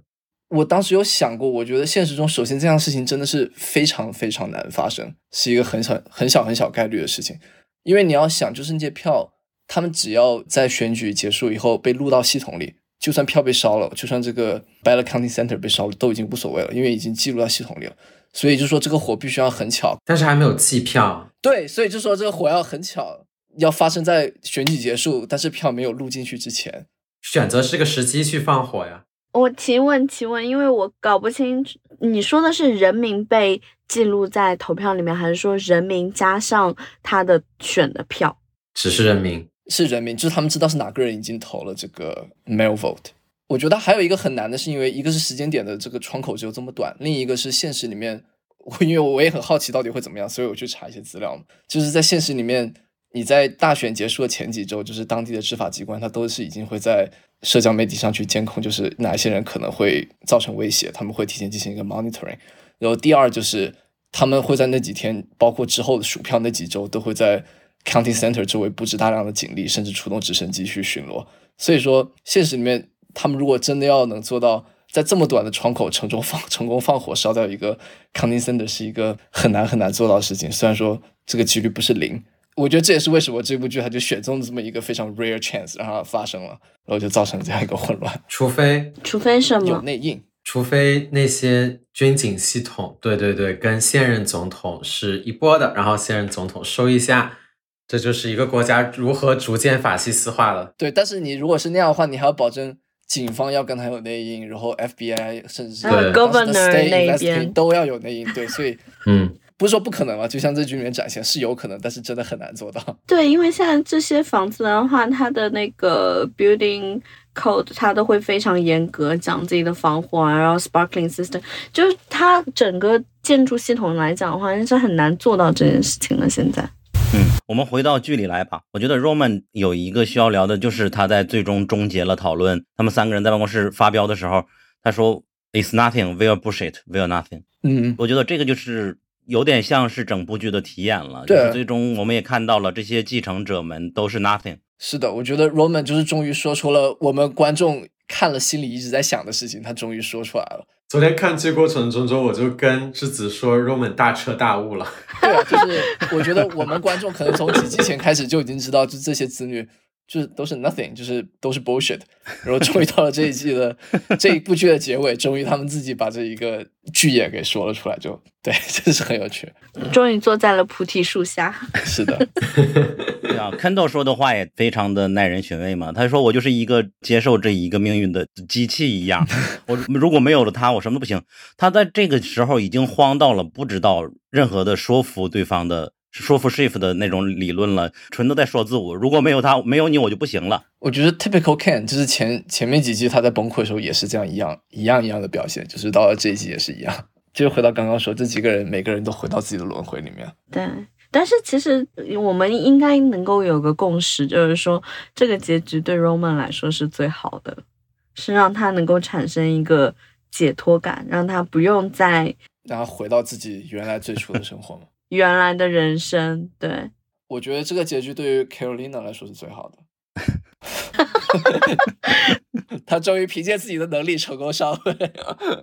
我当时有想过，我觉得现实中，首先这样的事情真的是非常非常难发生，是一个很小很小很小概率的事情。因为你要想，就是那些票，他们只要在选举结束以后被录到系统里，就算票被烧了，就算这个 ballot counting center 被烧了，都已经无所谓了，因为已经记录到系统里了。所以就说这个火必须要很巧，但是还没有计票。对，所以就说这个火要很巧，要发生在选举结束，但是票没有录进去之前，选择是个时机去放火呀。我提问提问，因为我搞不清楚，你说的是人民被记录在投票里面，还是说人民加上他的选的票？只是人民，是人民，就是他们知道是哪个人已经投了这个 mail vote。我觉得还有一个很难的是，因为一个是时间点的这个窗口只有这么短，另一个是现实里面，我因为我也很好奇到底会怎么样，所以我去查一些资料。就是在现实里面，你在大选结束的前几周，就是当地的执法机关，他都是已经会在。社交媒体上去监控，就是哪一些人可能会造成威胁，他们会提前进行一个 monitoring。然后第二就是他们会在那几天，包括之后的数票那几周，都会在 county center 周围布置大量的警力，甚至出动直升机去巡逻。所以说，现实里面他们如果真的要能做到在这么短的窗口成功放 成功放火烧掉一个 county center，是一个很难很难做到的事情。虽然说这个几率不是零。我觉得这也是为什么这部剧它就选中了这么一个非常 rare chance 让它发生了，然后就造成这样一个混乱。除非除非什么有内应，除非那些军警系统，对对对，跟现任总统是一波的，然后现任总统收一下，这就是一个国家如何逐渐法西斯化了。对，但是你如果是那样的话，你还要保证警方要跟他有内应，然后 FBI 甚至是 governor 那边都要有内应。对，所以 嗯。不是说不可能啊，就像这剧里面展现是有可能，但是真的很难做到。对，因为现在这些房子的话，它的那个 building code 它都会非常严格讲自己的防火啊，然后 sparkling system，就是它整个建筑系统来讲的话，是很难做到这件事情了。现在，嗯，我们回到剧里来吧。我觉得 Roman 有一个需要聊的，就是他在最终终结了讨论。他们三个人在办公室发飙的时候，他说 "It's nothing, we'll bullshit, we'll nothing." 嗯，我觉得这个就是。有点像是整部剧的题眼了，就是最终我们也看到了这些继承者们都是 nothing。是的，我觉得 Roman 就是终于说出了我们观众看了心里一直在想的事情，他终于说出来了。昨天看剧过程中中，我就跟智子说 Roman 大彻大悟了。对啊，就是我觉得我们观众可能从几集前开始就已经知道，就这些子女。就是都是 nothing，就是都是 bullshit，然后终于到了这一季的这一部剧的结尾，终于他们自己把这一个剧也给说了出来，就对，真是很有趣。终于坐在了菩提树下。是的，对啊，Kendall 说的话也非常的耐人寻味嘛。他说我就是一个接受这一个命运的机器一样，我如果没有了他，我什么都不行。他在这个时候已经慌到了，不知道任何的说服对方的。说服 Shift 的那种理论了，纯都在说自我。如果没有他，没有你，我就不行了。我觉得 Typical can 就是前前面几季他在崩溃的时候也是这样一样一样一样的表现，就是到了这一季也是一样。就是回到刚刚说，这几个人每个人都回到自己的轮回里面。对，但是其实我们应该能够有个共识，就是说这个结局对 Roman 来说是最好的，是让他能够产生一个解脱感，让他不用再让他回到自己原来最初的生活嘛。原来的人生。对，我觉得这个结局对于 Carolina 来说是最好的。他终于凭借自己的能力成功上位。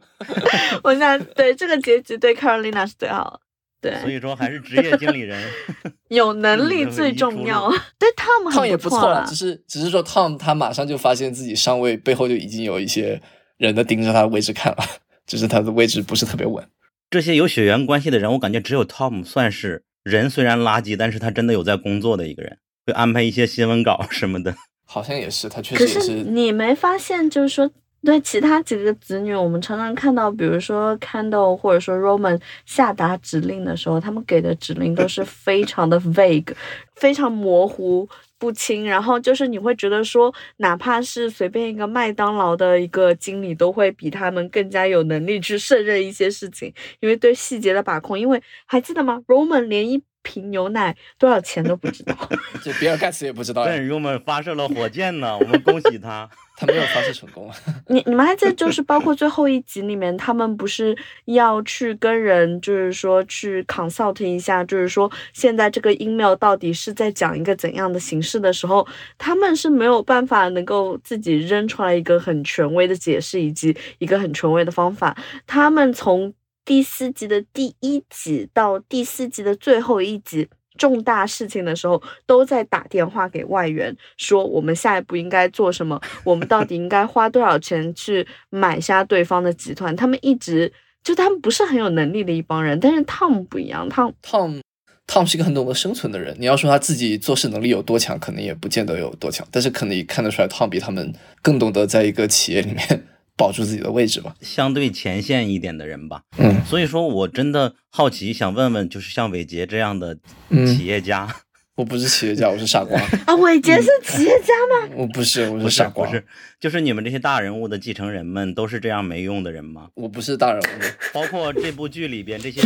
我想对这个结局对 Carolina 是最好的。对，所以说还是职业经理人 有能力最重要。对 Tom，Tom 也不错了，只是只是说 Tom 他马上就发现自己上位背后就已经有一些人的盯着他的位置看了，只是他的位置不是特别稳。这些有血缘关系的人，我感觉只有 Tom 算是人，虽然垃圾，但是他真的有在工作的一个人，会安排一些新闻稿什么的。好像也是，他确实也是。你没发现，就是说，对其他几个子女，我们常常看到，比如说 Candle 或者说 Roman 下达指令的时候，他们给的指令都是非常的 vague，非常模糊不清。然后就是你会觉得说，哪怕是随便一个麦当劳的一个经理，都会比他们更加有能力去胜任一些事情，因为对细节的把控。因为还记得吗？Roman 连一瓶牛奶多少钱都不知道，这比尔盖茨也不知道。但是我们发射了火箭呢，我们恭喜他，他没有发射成功。你你们还记得，就是包括最后一集里面，他们不是要去跟人，就是说去 consult 一下，就是说现在这个 email 到底是在讲一个怎样的形式的时候，他们是没有办法能够自己扔出来一个很权威的解释以及一个很权威的方法，他们从。第四集的第一集到第四集的最后一集，重大事情的时候，都在打电话给外援，说我们下一步应该做什么，我们到底应该花多少钱去买下对方的集团。他们一直就他们不是很有能力的一帮人，但是 Tom 不一样，Tom Tom Tom 是一个很懂得生存的人。你要说他自己做事能力有多强，可能也不见得有多强，但是可能看得出来，Tom 比他们更懂得在一个企业里面。保住自己的位置吧，相对前线一点的人吧。嗯，所以说我真的好奇，想问问，就是像伟杰这样的企业家，我不是企业家，我是傻瓜 啊。伟杰是企业家吗？我不是，我是傻瓜。不是，就是你们这些大人物的继承人们都是这样没用的人吗？我不是大人物，包括这部剧里边这些。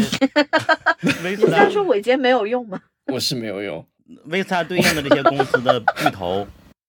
你在说伟杰没有用吗？我是没有用。为他对应的这些公司的巨头。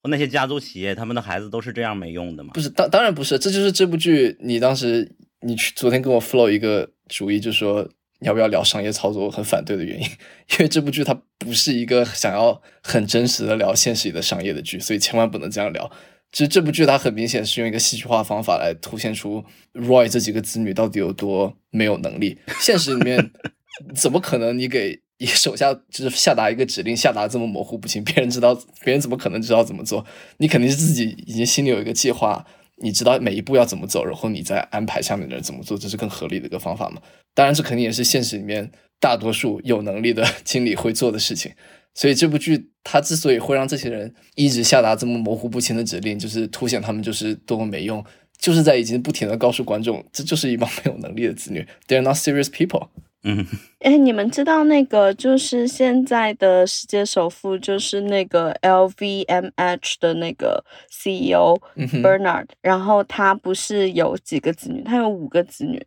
那些家族企业，他们的孩子都是这样没用的吗？不是，当当然不是，这就是这部剧。你当时你去昨天跟我 flow 一个主意，就说你要不要聊商业操作，我很反对的原因，因为这部剧它不是一个想要很真实的聊现实里的商业的剧，所以千万不能这样聊。其实这部剧它很明显是用一个戏剧化方法来凸显出 Roy 这几个子女到底有多没有能力。现实里面 怎么可能你给？你手下就是下达一个指令，下达这么模糊不清，别人知道，别人怎么可能知道怎么做？你肯定是自己已经心里有一个计划，你知道每一步要怎么走，然后你再安排下面的人怎么做，这是更合理的一个方法嘛？当然，这肯定也是现实里面大多数有能力的 经理会做的事情。所以这部剧它之所以会让这些人一直下达这么模糊不清的指令，就是凸显他们就是多么没用，就是在已经不停的告诉观众，这就是一帮没有能力的子女，They're not serious people。嗯，哎，你们知道那个就是现在的世界首富，就是那个 LVMH 的那个 CEO Bernard，然后他不是有几个子女，他有五个子女，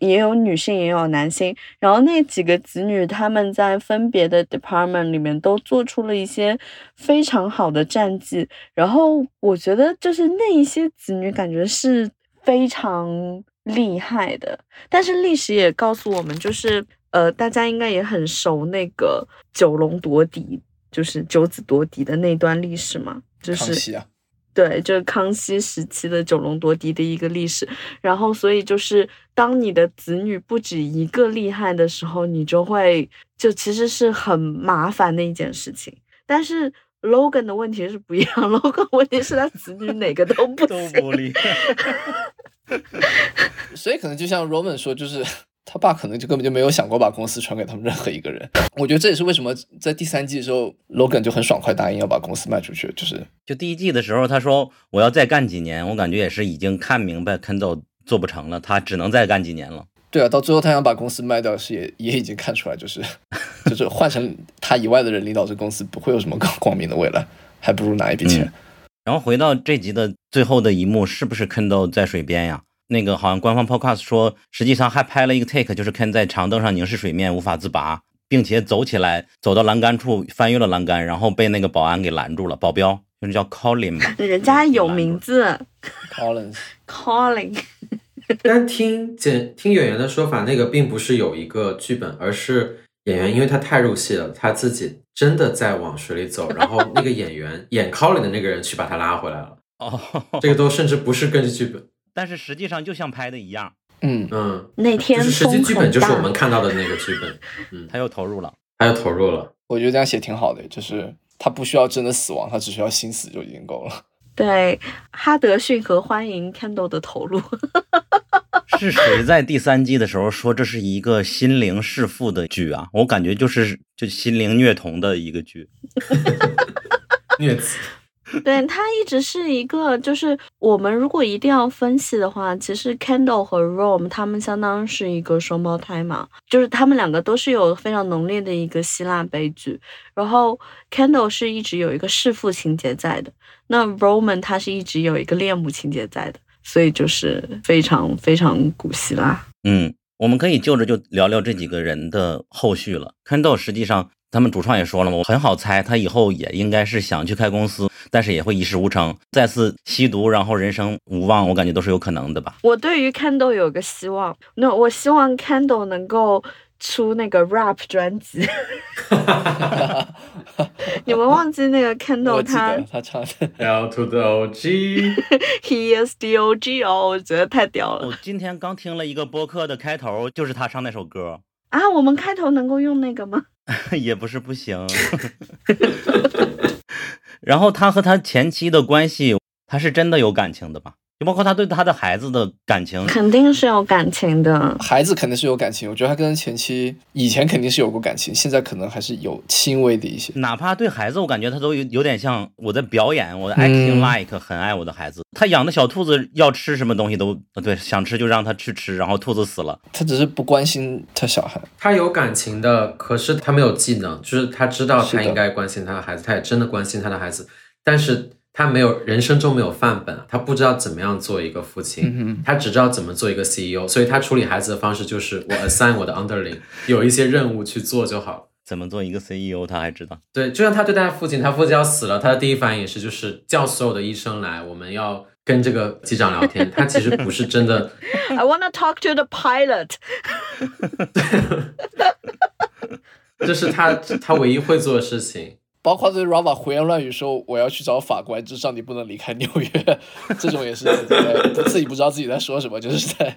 也有女性也有男性，然后那几个子女他们在分别的 department 里面都做出了一些非常好的战绩，然后我觉得就是那一些子女感觉是非常。厉害的，但是历史也告诉我们，就是呃，大家应该也很熟那个九龙夺嫡，就是九子夺嫡的那段历史嘛，就是对，就是康熙时期的九龙夺嫡的一个历史。然后，所以就是当你的子女不止一个厉害的时候，你就会就其实是很麻烦的一件事情。但是 Logan 的问题是不一样，Logan 问题是他子女哪个都不都不厉害。所以可能就像 Roman 说，就是 他爸可能就根本就没有想过把公司传给他们任何一个人。我觉得这也是为什么在第三季的时候，Logan 就很爽快答应要把公司卖出去。就是就第一季的时候，他说我要再干几年，我感觉也是已经看明白 Kendall 做不成了，他只能再干几年了。对啊，到最后他想把公司卖掉，是也也已经看出来，就是 就是换成他以外的人领导这公司，不会有什么更光明的未来，还不如拿一笔钱。然后回到这集的最后的一幕，是不是 Kendall 在水边呀？那个好像官方 podcast 说，实际上还拍了一个 take，就是 Ken 在长凳上凝视水面无法自拔，并且走起来走到栏杆处翻越了栏杆，然后被那个保安给拦住了，保镖就是叫 Colin 吧，人家有名字 Collins，，Calling。但听简听演员的说法，那个并不是有一个剧本，而是演员因为他太入戏了，他自己真的在往水里走，然后那个演员演 Colin 的那个人去把他拉回来了。哦，这个都甚至不是根据剧本，但是实际上就像拍的一样，嗯，嗯，那天就是实际剧本就是我们看到的那个剧本，嗯，他又投入了。他又投入了。我觉得这样写挺好的，就是他不需要真的死亡，他只需要心死就已经够了。对，哈德逊和欢迎 Kendall 的投入。是谁在第三季的时候说这是一个心灵弑父的剧啊？我感觉就是就心灵虐童的一个剧。虐子，对，他一直是一个，就是我们如果一定要分析的话，其实 Kendall 和 Rome 他们相当是一个双胞胎嘛，就是他们两个都是有非常浓烈的一个希腊悲剧。然后 Kendall 是一直有一个弑父情节在的，那 Roman 他是一直有一个恋母情节在的，所以就是非常非常古希腊。嗯，我们可以就着就聊聊这几个人的后续了。Kendall 实际上他们主创也说了嘛，我很好猜他以后也应该是想去开公司，但是也会一事无成，再次吸毒，然后人生无望，我感觉都是有可能的吧。我对于 Kendall 有个希望，那我希望 Kendall 能够出那个 rap 专辑。你们忘记那个 Kendall 他他唱的 L to the OG，He is the OG 哦，我觉得太屌了我今天刚听了一个播客的开头，就是他唱那首歌，啊！我们开头能够用那个吗？也不是不行。然后他和他前妻的关系，他是真的有感情的吧？就包括他对他的孩子的感情，肯定是有感情的。孩子肯定是有感情，我觉得他跟前妻以前肯定是有过感情，现在可能还是有轻微的一些。哪怕对孩子，我感觉他都有有点像我在表演，我的 acting 嗯 like 很爱我的孩子。他养的小兔子要吃什么东西都对，想吃就让他去吃，然后兔子死了，他只是不关心他小孩，他有感情的，可是他没有技能，就是他知道他应该关心他的孩子，他也真的关心他的孩子，但是他没有人生中没有范本，他不知道怎么样做一个父亲，嗯他只知道怎么做一个 CEO，所以他处理孩子的方式就是我 assign 我的 underling 有一些任务去做就好。怎么做一个 CEO 他还知道。对，就像他对待父亲，他父亲要死了，他的第一反应也是就是叫所有的医生来，我们要跟这个机长聊天。他其实不是真的，I wanna talk to the pilot。这是他他唯一会做的事情。包括对 Rava 胡言乱语说我要去找法官，至少你不能离开纽约，这种也是自己在自己不知道自己在说什么，就是在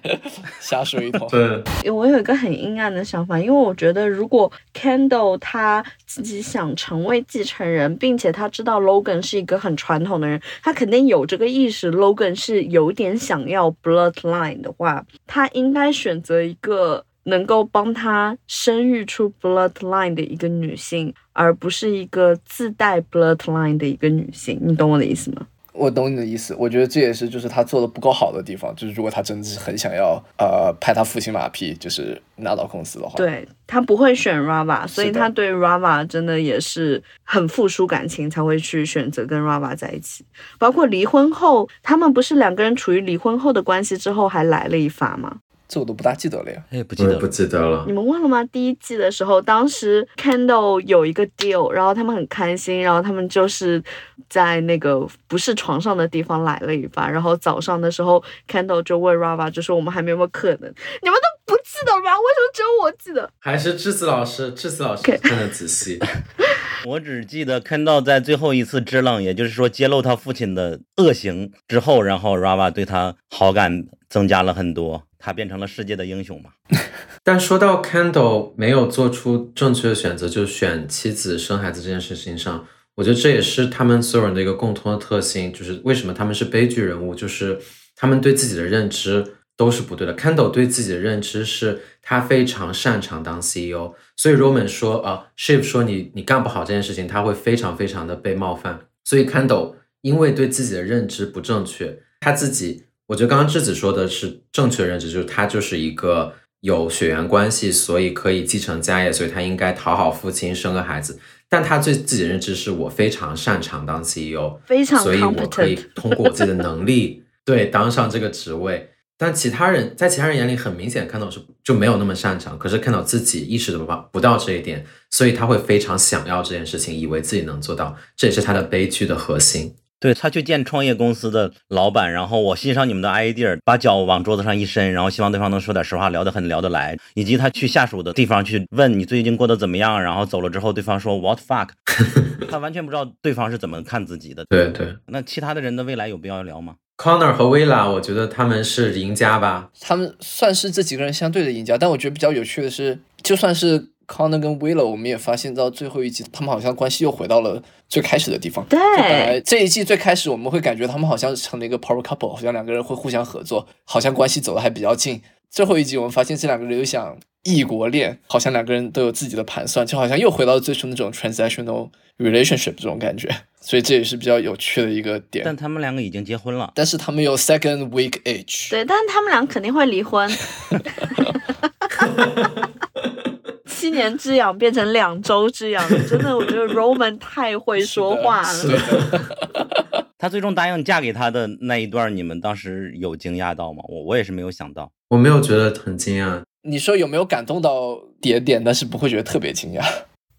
瞎说一通。对，我有一个很阴暗的想法，因为我觉得如果 Kendall 他自己想成为继承人，并且他知道 Logan 是一个很传统的人，他肯定有这个意识，Logan 是有点想要 bloodline 的话，他应该选择一个能够帮他生育出 bloodline 的一个女性，而不是一个自带 bloodline 的一个女性。你懂我的意思吗？我懂你的意思，我觉得这也是就是他做的不够好的地方，就是如果他真的是很想要呃拍他父亲马屁，就是拿到公司的话，对他不会选 Rava，所以他对 Rava 真的也是很付出感情，才会去选择跟 Rava 在一起。包括离婚后，他们不是两个人处于离婚后的关系之后还来了一发吗？这我都不大记得了呀。哎，不记得不。记得了你。们忘了吗？第一季的时候，当时 Kendall 有一个 deal，然后他们很开心，然后他们就是在那个不是床上的地方来了一发，然后早上的时候，Kendall 就问 Rava，就说我们还没有没有可能？你们都不记得吗？为什么只有我记得？还是智子老师，智子老师看的仔细。我只记得 Candle 在最后一次支棱，也就是说揭露他父亲的恶行之后，然后 Rava 对他好感增加了很多，他变成了世界的英雄嘛。但说到 Kendall 没有做出正确的选择，就选妻子生孩子这件事情上，我觉得这也是他们所有人的一个共通的特性，就是为什么他们是悲剧人物，就是他们对自己的认知都是不对的。Kendall 对自己的认知是他非常擅长当 CEO，所以 Roman 说啊、s h i v 说你你干不好这件事情，他会非常非常的被冒犯。所以 Kendall 因为对自己的认知不正确，他自己，我觉得刚刚智子说的是正确认知，就是他就是一个有血缘关系，所以可以继承家业，所以他应该讨好父亲，生个孩子。但他对自己的认知是我非常擅长当 CEO，非常所以我可以通过我自己的能力，对当上这个职位。但其他人在其他人眼里很明显看到是就没有那么擅长，可是看到自己意识不到不到这一点，所以他会非常想要这件事情，以为自己能做到，这也是他的悲剧的核心。对他去见创业公司的老板，然后我欣赏你们的 idea，把脚往桌子上一伸，然后希望对方能说点实话，聊得很聊得来，以及他去下属的地方去问你最近过得怎么样，然后走了之后，对方说 what fuck，他完全不知道对方是怎么看自己的。对对那其他的人的未来有必要聊吗？，Connor 和 Villa，我觉得他们是赢家吧。他们算是这几个人相对的赢家，但我觉得比较有趣的是，就算是 Connor 跟 Willow，我们也发现到最后一集，他们好像关系又回到了最开始的地方。对本来这一季最开始我们会感觉他们好像成了一个 power couple，好像两个人会互相合作，好像关系走的还比较近。最后一集我们发现这两个人又想异国恋，好像两个人都有自己的盘算，就好像又回到最初那种 transactional relationship 这种感觉，所以这也是比较有趣的一个点。但他们两个已经结婚了，但是他们有 second week age，对，但是他们俩肯定会离婚。七年之痒变成两周之痒，真的，我觉得 Roman 太会说话是了。的 他最终答应嫁给他的那一段，你们当时有惊讶到吗？我我也是没有想到。我没有觉得很惊讶，你说有没有感动到点点，但是不会觉得特别惊讶。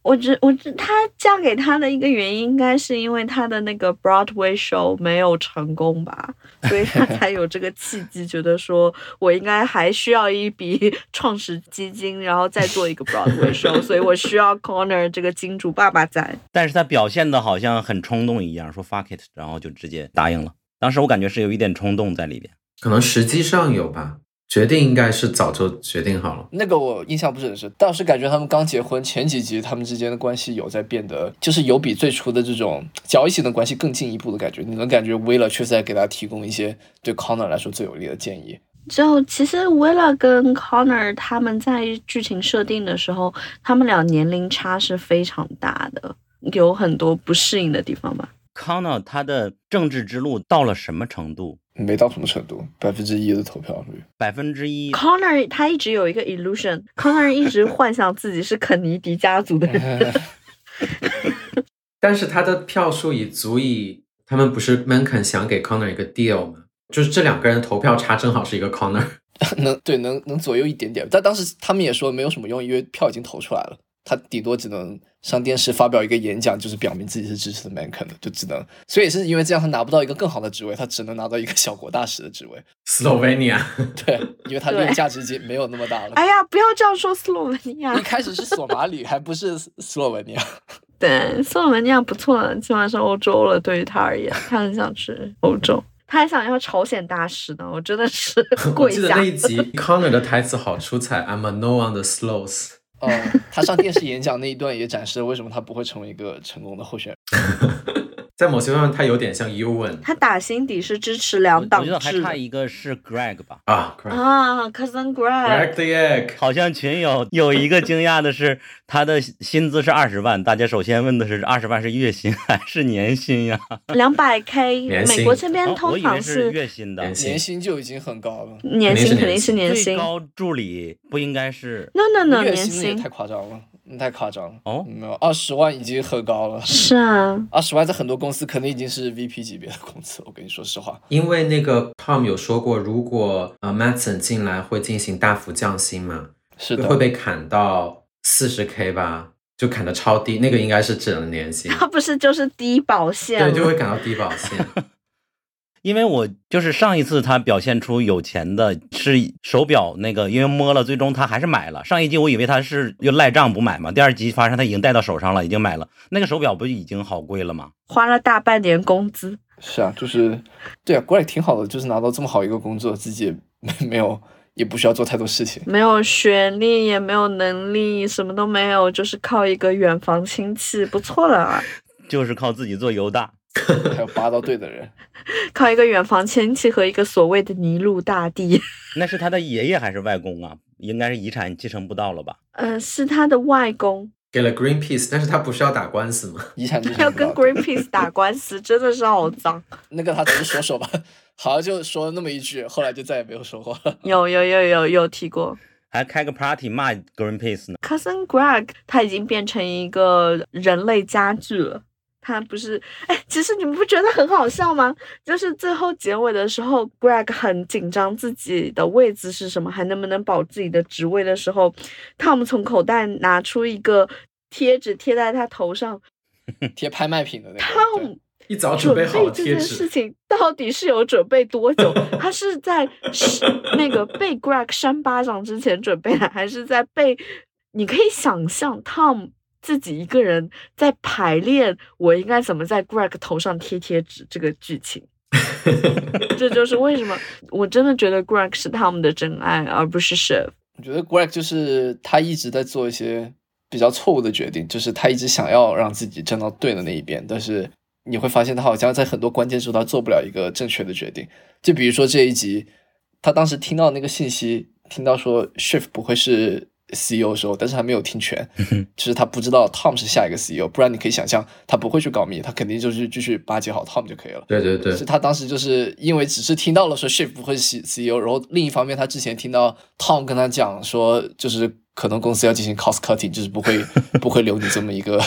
我觉我觉她嫁给他的一个原因，应该是因为他的那个 Broadway show 没有成功吧，所以她 才有这个契机，觉得说我应该还需要一笔 创始基金，然后再做一个 Broadway show，所以我需要 Connor 这个金主爸爸在。但是他表现的好像很冲动一样，说 fuck it，然后就直接答应了。当时我感觉是有一点冲动在里边。可能实际上有吧。决定应该是早就决定好了。那个我印象不是很深，倒是感觉他们刚结婚前几集，他们之间的关系有在变得，就是有比最初的这种交易性的关系更进一步的感觉。你能感觉确实在给他提供一些对 Connor 来说最有利的建议。就其实 Willa 跟 Connor 他们在剧情设定的时候，他们俩年龄差是非常大的，有很多不适应的地方吧。Connor 他的政治之路到了什么程度？没到什么程度，百分之一的投票率。百分之一。Connor 他一直有一个 illusion，Connor 一直幻想自己是肯尼迪家族的人。但是他的票数已足以，他们不是 Mencken 想给 Connor 一个 deal 吗？就是这两个人投票差正好是一个 Connor。能对能能左右一点点，但当时他们也说没有什么用，因为票已经投出来了，他顶多只能上电视发表一个演讲，就是表明自己是支持的 Mencken 的，就只能，所以也是因为这样，他拿不到一个更好的职位，他只能拿到一个小国大使的职位。Slovenia，对，因为他这个价值已经没有那么大了。哎呀，不要这样说斯洛文尼亚一。开始是索马里，还不是斯洛文尼亚。对，斯洛文尼亚不错了，起码是欧洲了。对于他而言，他很想去欧洲，他还想要朝鲜大使呢。我真的是 我跪下记得那。一集 Connor 的台词好出彩，I'm a no on the slows。哦，他上电视演讲那一段也展示了为什么他不会成为一个成功的候选人。在某些方面，他有点像 Ewan 他打心底是支持两党我觉得还差一个是 Greg 吧。啊，Greg 啊，Cousin Greg Greg，the egg。好像群友有一个惊讶的是，他的薪资是二十万。大家首先问的是二十万是月薪还是年薪呀？两百 K，美国这边通常是月薪的年。薪就已经很高了，年薪，肯定是年最薪。高助理不应该是 No No No，月年薪薪也太夸张了，嗯太夸张了。哦没有二十万已经很高了，是啊，二十万在很多公司肯定已经是 VP 级别的工资。我跟你说实话，因为那个 Tom 有说过，如果呃 Matson 进来会进行大幅降薪嘛，是的，会被砍到四十 K 吧，就砍的超低，那个应该是只能年薪，他不是就是低保线对，就会砍到低保线。因为我就是上一次他表现出有钱的是手表那个，因为摸了，最终他还是买了。上一集我以为他是又赖账不买嘛，第二集发现他已经戴到手上了，已经买了。那个手表不已经好贵了吗？花了大半年工资。是啊，就是对啊，国外挺好的，就是拿到这么好一个工作，自己也没没有也不需要做太多事情。没有学历，也没有能力，什么都没有，就是靠一个远房亲戚，不错了啊！就是靠自己做犹大。还有拔到队的人，靠一个远房亲戚和一个所谓的尼禄大帝，那是他的爷爷还是外公啊？应该是遗产继承不到了吧？嗯，是他的外公，给了 Greenpeace，但是他不是要打官司吗？遗产继承要跟 Greenpeace 打官司，真的是好脏。那个他只是说说吧，好像就说了那么一句，后来就再也没有说话了。有有有有有提过还开个 party 骂 Greenpeace 呢？，Cousin Greg 他已经变成一个人类家具了。他不是，哎，其实你们不觉得很好笑吗？就是最后结尾的时候，Greg 很紧张自己的位置是什么，还能不能保自己的职位的时候，Tom 从口袋拿出一个贴纸贴在他头上 贴拍卖品的那个。，Tom。一早准备好了这件事，情到底是有准备多久？他是在是那个被 Greg 扇巴掌之前准备的，还是在被？你可以想象 Tom 自己一个人在排练，我应该怎么在 Greg 头上贴贴纸这个剧情。这就是为什么我真的觉得 Greg 是他们的真爱，而不是 Chef。我觉得 Greg 就是他一直在做一些比较错误的决定，就是他一直想要让自己站到对的那一边，但是你会发现他好像在很多关键时候他做不了一个正确的决定。就比如说这一集，他当时听到那个信息，听到说 Shift 不会是 CEO 的时候，但是他没有听全，就是他不知道 Tom 是下一个 CEO，不然你可以想象他不会去搞密，他肯定就是继续巴结好 Tom 就可以了。对对对是，他当时就是因为只是听到了说 Shift 不会是 CEO，然后另一方面他之前听到 Tom 跟他讲说，就是可能公司要进行 cost cutting，就是不会不会留你这么一个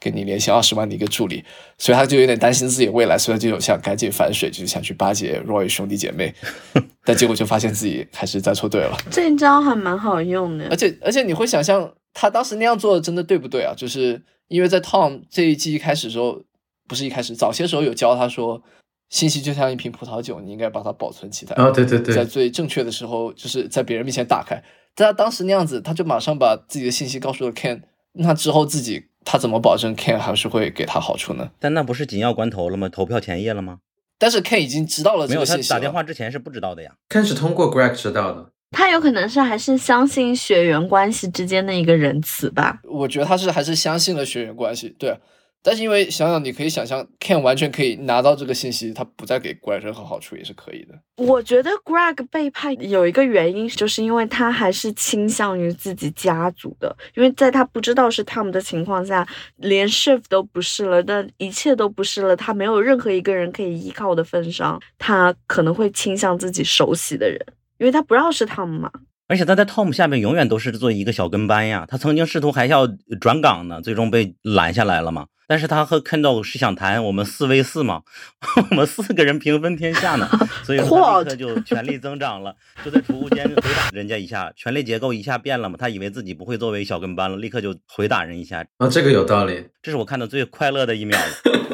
给你年薪二十万的一个助理，所以他就有点担心自己的未来，所以他就有想赶紧反水，就是想去巴结 Roy 兄弟姐妹，但结果就发现自己还是在错队了。这一招还蛮好用的而，且而且你会想象他当时那样做的真的对不对啊？就是因为在 Tom 这一季一开始的时候，不是一开始，早些时候有教他说，信息就像一瓶葡萄酒，你应该把它保存起来。哦对对对在最正确的时候，就是在别人面前打开。但他当时那样子，他就马上把自己的信息告诉了 Ken，那之后自己他怎么保证 Ken 还是会给他好处呢？但那不是紧要关头了吗？投票前夜了吗？但是 Ken 已经知道了没有，他这个信息了打电话之前是不知道的呀。看是通过 Greg 知道的。他有可能是还是相信血缘关系之间的一个仁慈吧。我觉得他是还是相信了血缘关系，对。但是因为想想，你可以想象，Ken 完全可以拿到这个信息，他不再给 Greg 任何好处也是可以的。我觉得 Greg 背叛有一个原因，就是因为他还是倾向于自己家族的，因为在他不知道是他们的情况下，连 Shift 都不是了，但一切都不是了，他没有任何一个人可以依靠的份上，他可能会倾向自己熟悉的人，因为他不知道是他们嘛。而且他在 Tom 下面永远都是做一个小跟班呀。他曾经试图还要转岗呢，最终被拦下来了嘛。但是他和 Kendall 是想谈我们四 v 四嘛，我们四个人平分天下呢，所以立刻就权力增长了，就在储物间回打人家一下，权力结构一下变了嘛。他以为自己不会作为小跟班了，立刻就回打人一下。啊，这个有道理。这是我看到最快乐的一秒了。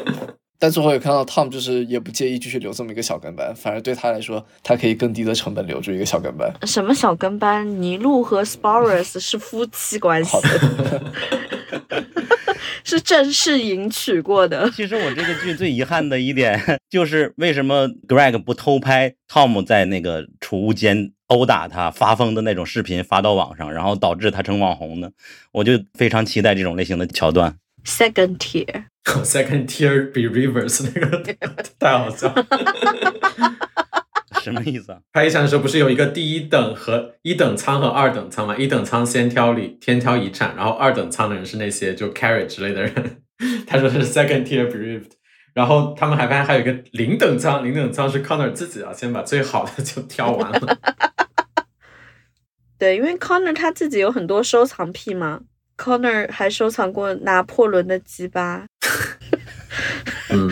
但最后也看到 Tom 就是也不介意继续留这么一个小跟班，反而对他来说，他可以更低的成本留住一个小跟班。什么小跟班？尼禄和 Sporus 是夫妻关系，是正式迎娶过的。其实我这个剧最遗憾的一点 就是，为什么 Greg 不偷拍 Tom 在那个储物间殴打他、发疯的那种视频发到网上，然后导致他成网红呢？我就非常期待这种类型的桥段。Second tier，Second tier be reverse 那个 太好笑了。什么意思啊？拍一场的时候不是有一个第一等和一等舱和二等舱吗？一等舱先挑里先挑遗产，然后二等舱的人是那些就 carry 之类的人。他说是 second tier bereaved，然后他们还发现还有一个零等舱，零等舱是 Connor 自己啊，先把最好的就挑完了。对，因为 Connor 他自己有很多收藏癖嘛，Connor 还收藏过拿破仑的鸡巴。嗯，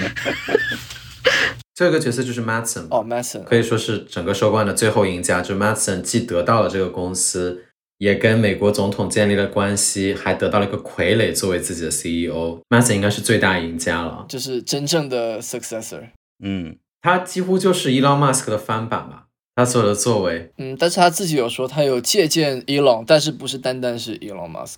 最后一个角色就是 Matson。哦，Matson 可以说是整个收官的最后赢家。就 Matson 既得到了这个公司，也跟美国总统建立了关系，还得到了一个傀儡作为自己的 CEO。Matson 应该是最大赢家了，就是真正的 successor。嗯，他几乎就是 Elon Musk 的翻版吧。他所有的作为，嗯，但是他自己有说他有借鉴 Elon，但是不是单单是 Elon Musk，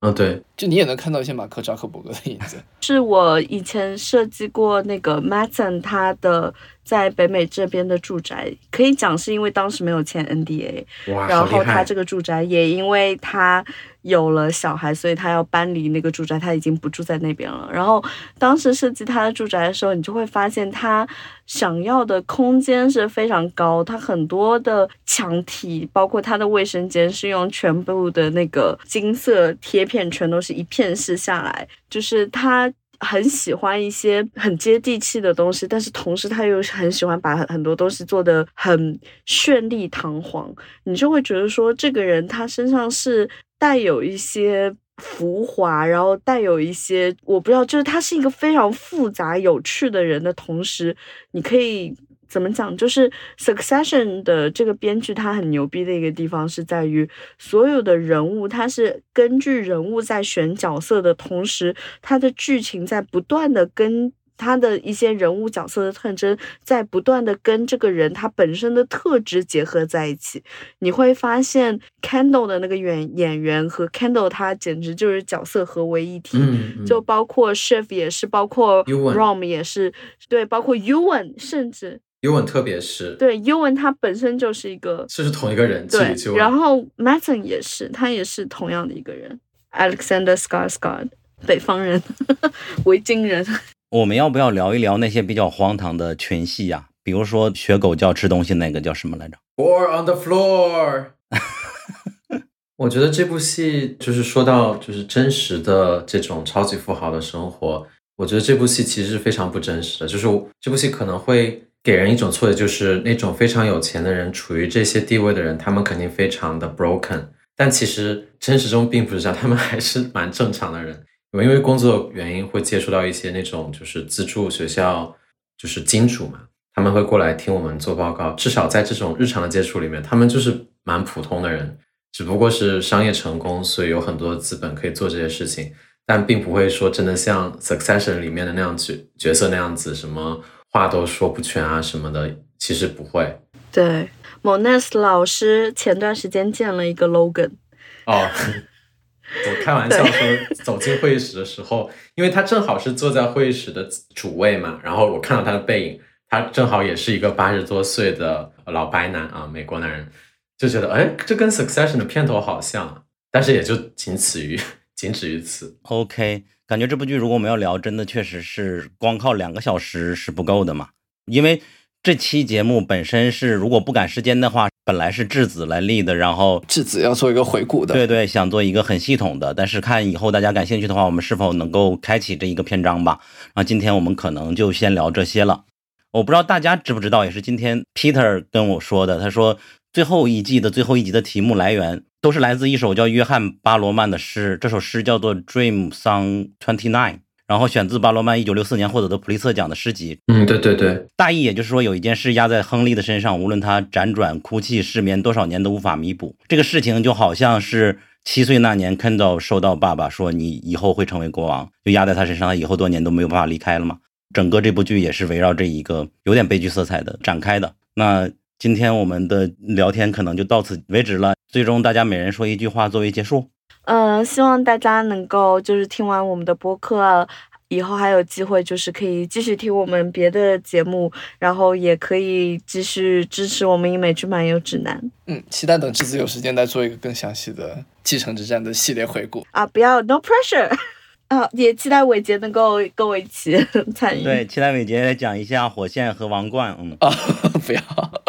嗯，对，就你也能看到一些马克扎克伯格的影子。是我以前设计过那个 Matson 他的在北美这边的住宅，可以讲是因为当时没有签 NDA，哇，然！后他这个住宅也因为他有了小孩，所以他要搬离那个住宅，他已经不住在那边了。然后当时设计他的住宅的时候，你就会发现他想要的空间是非常高，他很多的墙体，包括他的卫生间是用全部的那个金色贴片，全都是一片式下来，就是他。很喜欢一些很接地气的东西，但是同时他又很喜欢把很多东西做得很绚丽堂皇，你就会觉得说，这个人他身上是带有一些浮华，然后带有一些我不知道，就是他是一个非常复杂有趣的人的同时，你可以怎么讲？就是《Succession》的这个编剧他很牛逼的一个地方是在于，所有的人物他是根据人物在选角色的同时，他的剧情在不断的跟。他的一些人物角色的特征，在不断的跟这个人他本身的特质结合在一起，你会发现 Candle 的那个演演员和 Candle 他简直就是角色合为一体，嗯，嗯就包括 Chef 也是，包括 Rom 也是，对，包括 Ewan，甚至尤文特别是，对 Ewan 他本身就是一个这是同一个人，对然后 Mason 也是，他也是同样的一个人，Alexander Skarsgård，北方人，维京人。我们要不要聊一聊那些比较荒唐的群戏呀、比如说学狗叫吃东西那个叫什么来着？War on the floor。我觉得这部戏就是说到就是真实的这种超级富豪的生活，我觉得这部戏其实是非常不真实的。就是这部戏可能会给人一种错觉，就是那种非常有钱的人，处于这些地位的人，他们肯定非常的 broken。但其实真实中并不是这样，他们还是蛮正常的人。我因为工作原因会接触到一些那种就是资助学校就是金主嘛，他们会过来听我们做报告。至少在这种日常的接触里面，他们就是蛮普通的人，只不过是商业成功，所以有很多资本可以做这些事情，但并不会说真的像《Succession》里面的那样角角色那样子，什么话都说不全啊什么的，其实不会。对，Mones 老师前段时间建了一个 Logan，哦，我开玩笑说，走进会议室的时候，因为他正好是坐在会议室的主位嘛，然后我看到他的背影，他正好也是一个八十多岁的老白男啊，美国男人，就觉得哎，这跟 Succession 的片头好像啊，但是也就仅此于仅止于此。OK，感觉这部剧如果我们要聊，真的确实是光靠两个小时是不够的嘛。因为这期节目本身是如果不赶时间的话，本来是质子来立的，然后质子要做一个回顾的，对对，想做一个很系统的，但是看以后大家感兴趣的话，我们是否能够开启这一个篇章吧。那今天我们可能就先聊这些了。我不知道大家知不知道，也是今天 Peter 跟我说的，他说最后一季的最后一集的题目来源都是来自一首叫约翰巴罗曼的诗，这首诗叫做《Dream Song Twenty Nine》，然后选自巴罗曼一九六四年获得的普利策奖的诗集。嗯，对对对，大意也就是说，有一件事压在亨利的身上，无论他辗转、哭泣、失眠多少年都无法弥补。这个事情就好像是七岁那年，Kendall 收到爸爸说你以后会成为国王，就压在他身上，他以后多年都没有办法离开了嘛。整个这部剧也是围绕这一个有点悲剧色彩的展开的。那今天我们的聊天可能就到此为止了，最终大家每人说一句话作为结束。嗯，希望大家能够就是听完我们的播客。以后还有机会，就是可以继续听我们别的节目，然后也可以继续支持我们英美剧漫游指南嗯，期待等质子有时间再做一个更详细的《继承之战》的系列回顾。啊！不要 no pressure 啊！也期待伟杰能够跟我一起参与。对，期待伟杰讲一下火线和王冠。嗯啊，不要。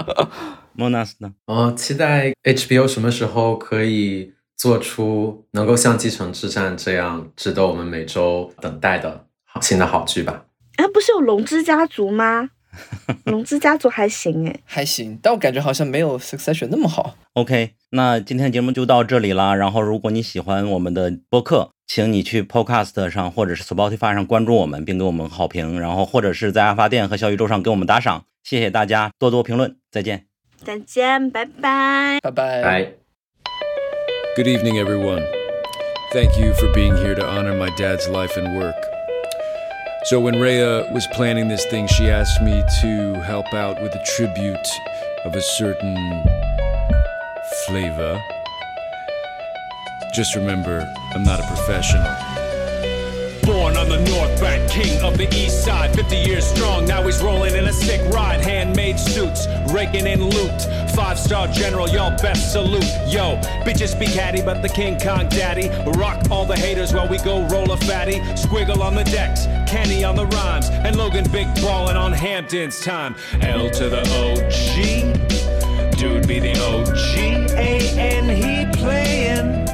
Monas 呢？哦，期待 HBO 什么时候可以做出能够像《继承之战》这样值得我们每周等待的好新的好剧吧。哎，不是有龙之家族吗？龙之家族还行哎，还行，但我感觉好像没有 Succession 那么好。OK，那今天节目就到这里啦。然后，如果你喜欢我们的播客，请你去 Podcast 上或者是 Spotify 上关注我们，并给我们好评。然后，或者是在阿发店和小宇宙上给我们打赏。谢谢大家，多多评论，再见。再见，拜拜。拜拜。拜。Good evening, everyone. Thank you for being here to honor my dad's life and work. So, when Rhea was planning this thing, she asked me to help out with a tribute of a certain flavor. Just remember, I'm not a professional. Born on the North Bank, king of the East Side, 50 years strong. Now he's rolling in a sick ride, handmade suits, raking in loot. Five star general, y'all best salute. Yo, bitches be catty, but the King Kong daddy. Rock all the haters while we go roll a fatty. Squiggle on the decks, Kenny on the rhymes, and Logan big ballin' on Hampton's time. L to the OG, dude be the OG. A N he playin',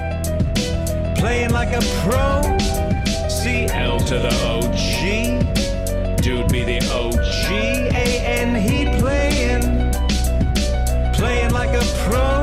playin' like a pro. To the OG. Dude be the OG. A N he playin'. Playing like a pro.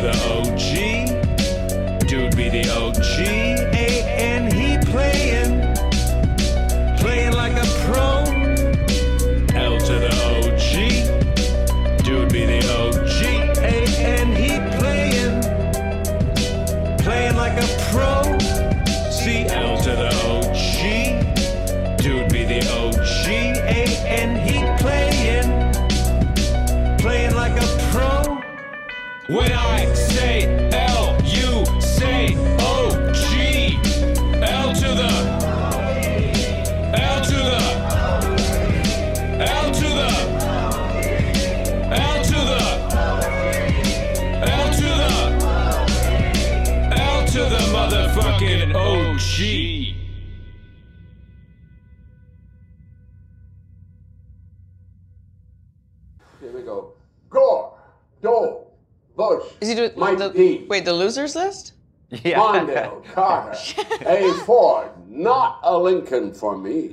The OG. Dude be the OG. When I say L, you say OG. L to the. L to the. L to the. L to the. L to the. L to the motherfucking OG. Is he doing Mike the, P. wait the losers list? Yeah. Mondale, Carter, A. Ford, not a Lincoln for me.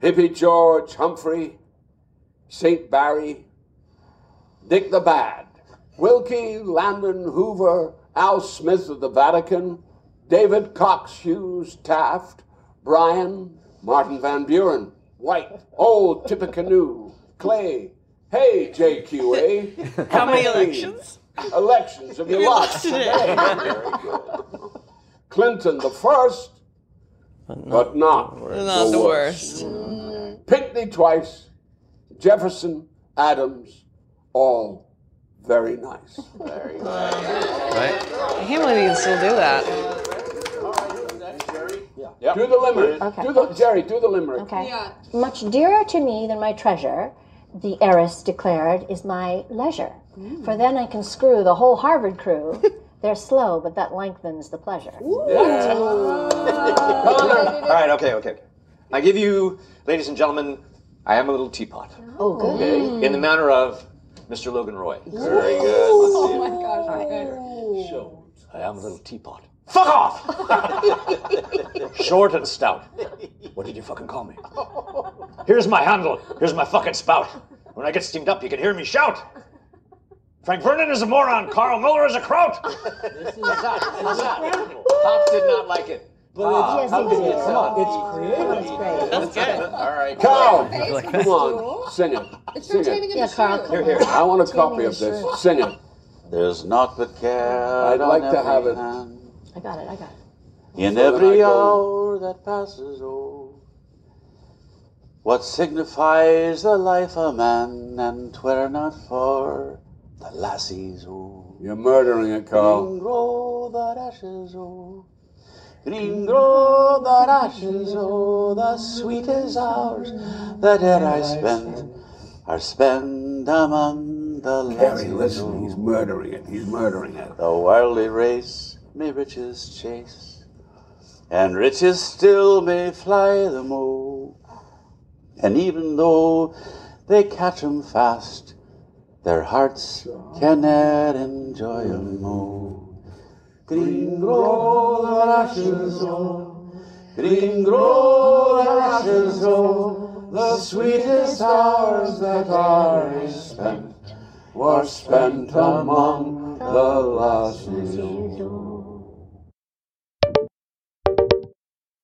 Hippie George, Humphrey, St. Barry, Dick the Bad, Wilkie, Landon, Hoover, Al Smith of the Vatican, David Cox Hughes, Taft, Bryan, Martin Van Buren, White, Old Tippecanoe, Clay, hey JQA. How many elections? Elections have you You lost lost today? today. Very good. Clinton the first, but not, Not the worst. Pinckney twice, Jefferson, Adams, all very nice. Very I can't believe you can still do that. Do the limerick. Okay. Do the Jerry. Do the limerick. Okay. Much dearer to me than my treasure, the heiress declared, is my leisure. For then I can screw the whole Harvard crew. They're slow, but that lengthens the pleasure. All right, okay, okay. I give you, ladies and gentlemen, I am a little teapot. Oh, good. Okay, in the manner of Mr. Logan Roy. Very good. Oh my it. gosh, Show. I am a little teapot. Fuck off! Short and stout. What did you fucking call me? Here's my handle. Here's my fucking spout. When I get steamed up, you can hear me shout. Frank Vernon is a moron. Carl Miller is a kraut. What's that? What's that? Pops did not like it. But it's- how Yes, could he you did. not? It's creative. That's good. All right. Carl, Hey, come on, sing it. It's from Sing Taming it. of Yeah, the Carl, Here, here. I want a copy of this. Sing it. There's not but care. I'd like to have every it. Hand. I got it, I got it. In So every hour that passes, oh, what signifies the life of man, and twere not for the lassies, oh. You're murdering it, Carl. Green grow the ashes, oh. Green grow the ashes, oh. The sweetest hours that e'er I spent are spent among the lassies. Harry, lassies, listen, oh. he's oh. murdering it. He's murdering it. The worldly race may riches chase, and riches still may fly them oh. And even though they catch 'em fast, their hearts can ne'er enjoy 'em oh. Green grow the ashes oh, green grow the ashes oh, the sweetest hours that are spent were spent among the lassies.